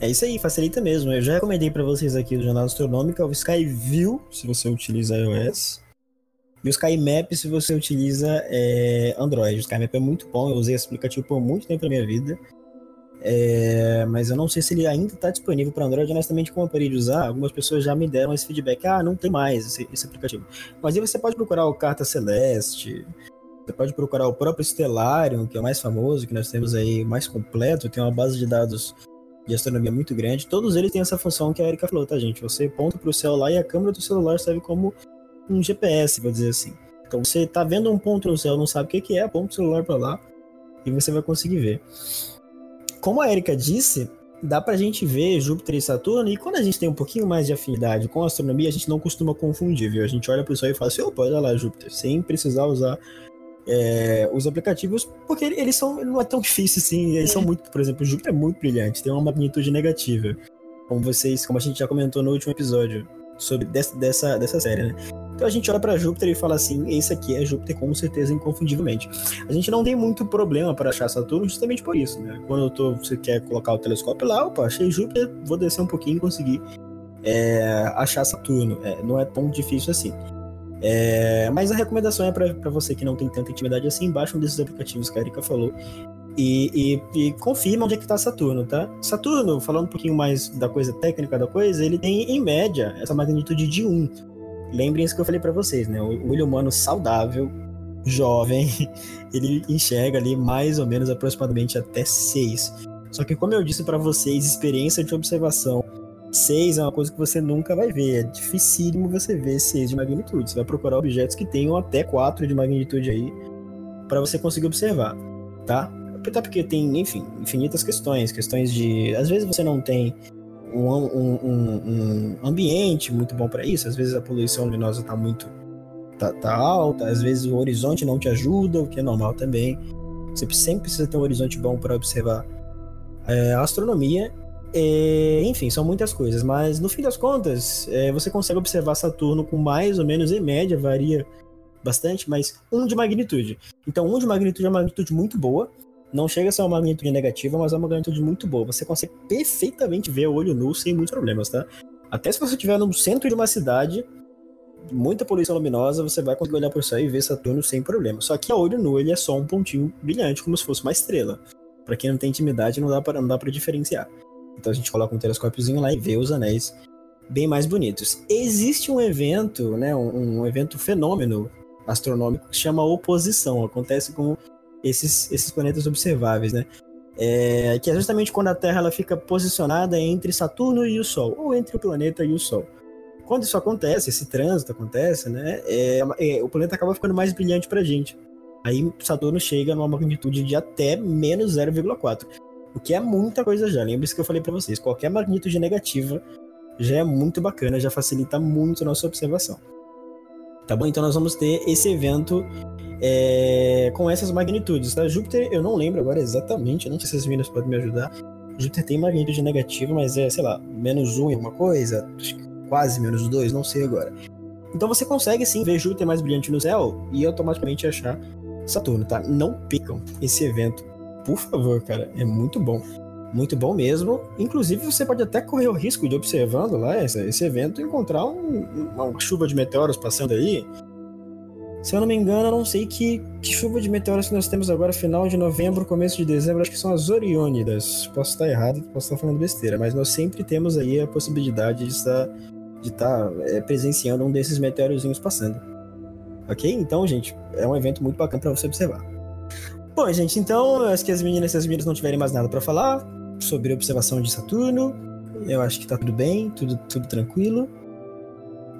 É isso aí, facilita mesmo. Eu já recomendei para vocês aqui do Jornal Astronômico o Skyview, se você utiliza iOS. E o SkyMap, se você utiliza é, Android. O SkyMap é muito bom, eu usei esse aplicativo por muito tempo na minha vida. É, mas eu não sei se ele ainda está disponível para Android. Honestamente, como eu parei de usar, algumas pessoas já me deram esse feedback. Ah, não tem mais esse, esse aplicativo. Mas aí você pode procurar o Carta Celeste, você pode procurar o próprio Stellarium, que é o mais famoso, que nós temos aí, mais completo, tem uma base de dados de astronomia muito grande, todos eles têm essa função que a Erika falou, tá, gente? Você ponta para o celular e a câmera do celular serve como um GPS, vou dizer assim. Então você tá vendo um ponto no céu, não sabe o que, que é, aponta o celular para lá e você vai conseguir ver. Como a Erika disse, dá pra gente ver Júpiter e Saturno, e quando a gente tem um pouquinho mais de afinidade com a astronomia, a gente não costuma confundir, viu? A gente olha pro céu e fala assim, opa, olha lá Júpiter, sem precisar usar é, os aplicativos, porque eles são, não é tão [laughs] difícil assim, eles é. são muito, por exemplo, Júpiter é muito brilhante, tem uma magnitude negativa, como vocês, como a gente já comentou no último episódio sobre dessa, dessa, dessa série, né? Então a gente olha para Júpiter e fala assim, esse aqui é Júpiter com certeza inconfundivelmente. A gente não tem muito problema para achar Saturno justamente por isso, né? Quando eu tô, você quer colocar o telescópio lá, opa, achei Júpiter, vou descer um pouquinho e conseguir é, achar Saturno. É, não é tão difícil assim. É, mas a recomendação é para você que não tem tanta intimidade assim, baixa um desses aplicativos que a Erika falou e, e, e, confirma onde é que está Saturno, tá? Saturno, falando um pouquinho mais da coisa técnica da coisa, ele tem em média essa magnitude de 1. Lembrem-se que eu falei para vocês, né? O olho humano saudável, jovem, [laughs] ele enxerga ali mais ou menos aproximadamente até 6. Só que como eu disse para vocês, experiência de observação 6 é uma coisa que você nunca vai ver. É dificílimo você ver 6 de magnitude. Você vai procurar objetos que tenham até 4 de magnitude aí para você conseguir observar, tá? Até porque tem, enfim, infinitas questões. Questões de. Às vezes você não tem um, um, um, ambiente muito bom para isso. Às vezes a poluição luminosa tá muito. Tá, tá alta. Às vezes o horizonte não te ajuda, o que é normal também. Você sempre precisa ter um horizonte bom para observar é, a astronomia é, enfim, são muitas coisas, mas no fim das contas, é, você consegue observar Saturno com mais ou menos, em média, varia bastante, mas um de magnitude. Então, um de magnitude é uma magnitude muito boa. Não chega a ser uma magnitude negativa, mas é uma magnitude muito boa. Você consegue perfeitamente ver o olho nu sem muitos problemas, tá? Até se você estiver no centro de uma cidade, muita poluição luminosa, você vai conseguir olhar por céu e ver Saturno sem problema. Só que a olho nu ele é só um pontinho brilhante, como se fosse uma estrela. Para quem não tem intimidade, não dá para diferenciar. Então a gente coloca um telescópiozinho lá e vê os anéis bem mais bonitos. Existe um evento, né, um, um evento fenômeno astronômico que chama oposição. Acontece com esses, esses planetas observáveis, né? É, que é justamente quando a Terra ela fica posicionada entre Saturno e o Sol, ou entre o planeta e o Sol. Quando isso acontece, esse trânsito acontece, né? É, é, o planeta acaba ficando mais brilhante pra gente. Aí Saturno chega numa magnitude de até menos 0,4. O que é muita coisa já. Lembre-se que eu falei para vocês, qualquer magnitude negativa já é muito bacana, já facilita muito a nossa observação. Tá bom? Então nós vamos ter esse evento é, com essas magnitudes, tá? Júpiter, eu não lembro agora exatamente, não sei se as meninas podem me ajudar. Júpiter tem magnitude negativa, mas é, sei lá, menos um em alguma coisa, quase menos dois, não sei agora. Então você consegue sim ver Júpiter mais brilhante no céu e automaticamente achar Saturno, tá? Não picam esse evento por favor, cara, é muito bom. Muito bom mesmo. Inclusive, você pode até correr o risco de, observando lá esse, evento, encontrar um, uma chuva de meteoros passando aí. Se eu não me engano, eu não sei que, que chuva de meteoros que nós temos agora, final de novembro, começo de dezembro, acho que são as Oriônidas. Posso estar errado, posso estar falando besteira, mas nós sempre temos aí a possibilidade de estar, de estar é, presenciando um desses meteorozinhos passando. Ok? Então, gente, é um evento muito bacana para você observar. Bom, gente, então acho que as meninas, se as meninas não tiverem mais nada para falar sobre observação de Saturno, eu acho que tá tudo bem, tudo, tudo tranquilo.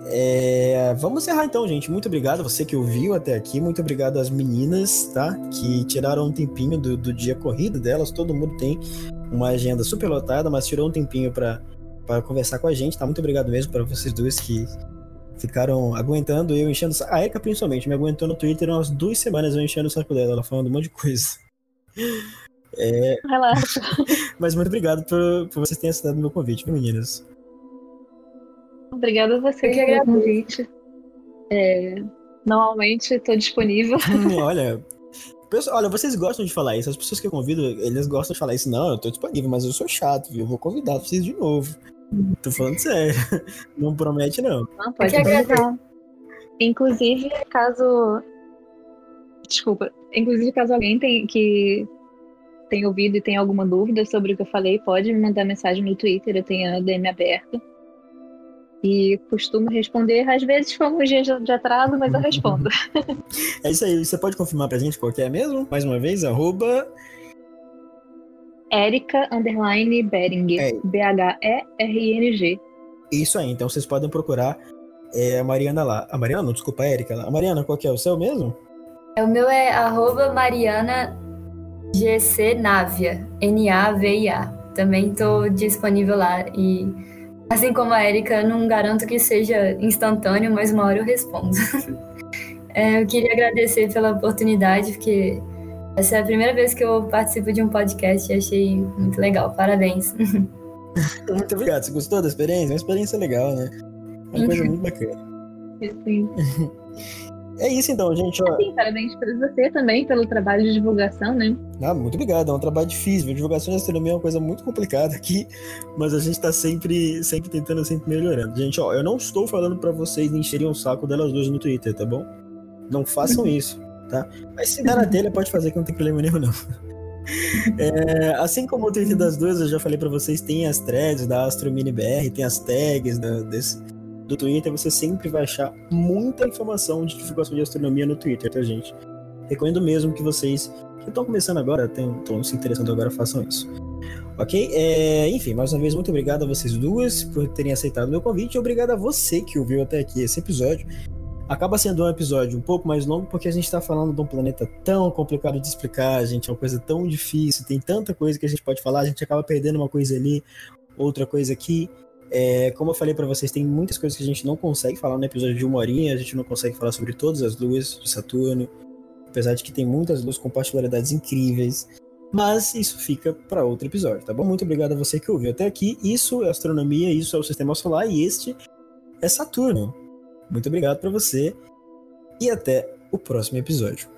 É, vamos encerrar então, gente. Muito obrigado a você que ouviu até aqui. Muito obrigado às meninas, tá? Que tiraram um tempinho do, do dia corrido delas. Todo mundo tem uma agenda super lotada, mas tirou um tempinho para para conversar com a gente, tá? Muito obrigado mesmo para vocês dois que ficaram aguentando eu enchendo. A Erika, principalmente, me aguentou no Twitter umas duas semanas eu enchendo o saco dela, ela falando um monte de coisa. É... Relaxa. [laughs] Mas muito obrigado por, por vocês terem aceitado o meu convite, viu, meninas? Obrigada a você pelo convite. É, normalmente estou disponível. [laughs] olha, olha, vocês gostam de falar isso. As pessoas que eu convido, eles gostam de falar isso. Não, eu tô disponível, mas eu sou chato, viu? Eu vou convidar vocês de novo. Tô falando sério. [laughs] Não promete, não. Não, pode convidar. Inclusive, caso. Desculpa. Inclusive, caso alguém tem, que tenha ouvido e tenha alguma dúvida sobre o que eu falei, pode me mandar mensagem no Twitter. Eu tenho a DM aberta. E costumo responder, às vezes com alguns dias de atraso, mas eu respondo. [laughs] [laughs] é isso aí, você pode confirmar pra gente qual que é mesmo? Mais uma vez, arroba... Erika Underline Bering. É. B-H-E-R-I-N-G. Isso aí, então vocês podem procurar é, a Mariana lá. A Mariana, não, desculpa, a Erika lá. A Mariana, qual que é o seu mesmo? É, o meu é arroba Mariana GC Navia. N-A-V-I-A. Também estou disponível lá e Assim como a Erika, não garanto que seja instantâneo, mas uma hora eu respondo. [laughs] é, eu queria agradecer pela oportunidade, porque essa é a primeira vez que eu participo de um podcast e achei muito legal. Parabéns. [laughs] muito obrigado. Você gostou da experiência? Uma experiência legal, né? Uma coisa [laughs] muito bacana. Sim. É isso então, gente. Ó. Sim, parabéns para você também pelo trabalho de divulgação, né? Ah, muito obrigado. É um trabalho difícil. A divulgação de astronomia é uma coisa muito complicada aqui, mas a gente está sempre, sempre tentando, sempre melhorando. Gente, ó, eu não estou falando para vocês encherem o saco delas duas no Twitter, tá bom? Não façam [laughs] isso, tá? Mas se der na telha, pode fazer que não tem problema nenhum, não. [laughs] É, assim como o Twitter das duas, eu já falei para vocês, tem as threads da AstroMiniBR, tem as tags da, desse, do Twitter, você sempre vai achar muita informação de divulgação de astronomia no Twitter, tá, gente? Recomendo mesmo que vocês que estão começando agora, estão se interessando agora, façam isso. Ok? É, enfim, mais uma vez, muito obrigado a vocês duas por terem aceitado o meu convite e obrigado a você que ouviu até aqui esse episódio. Acaba sendo um episódio um pouco mais longo porque a gente está falando de um planeta tão complicado de explicar, gente, é uma coisa tão difícil, tem tanta coisa que a gente pode falar, a gente acaba perdendo uma coisa ali, outra coisa aqui. É, como eu falei para vocês, tem muitas coisas que a gente não consegue falar no episódio de uma horinha, a gente não consegue falar sobre todas as luas de Saturno, apesar de que tem muitas luas com particularidades incríveis. Mas isso fica para outro episódio, tá bom? Muito obrigado a você que ouviu até aqui. Isso é astronomia, isso é o sistema solar e este é Saturno. Muito obrigado para você e até o próximo episódio.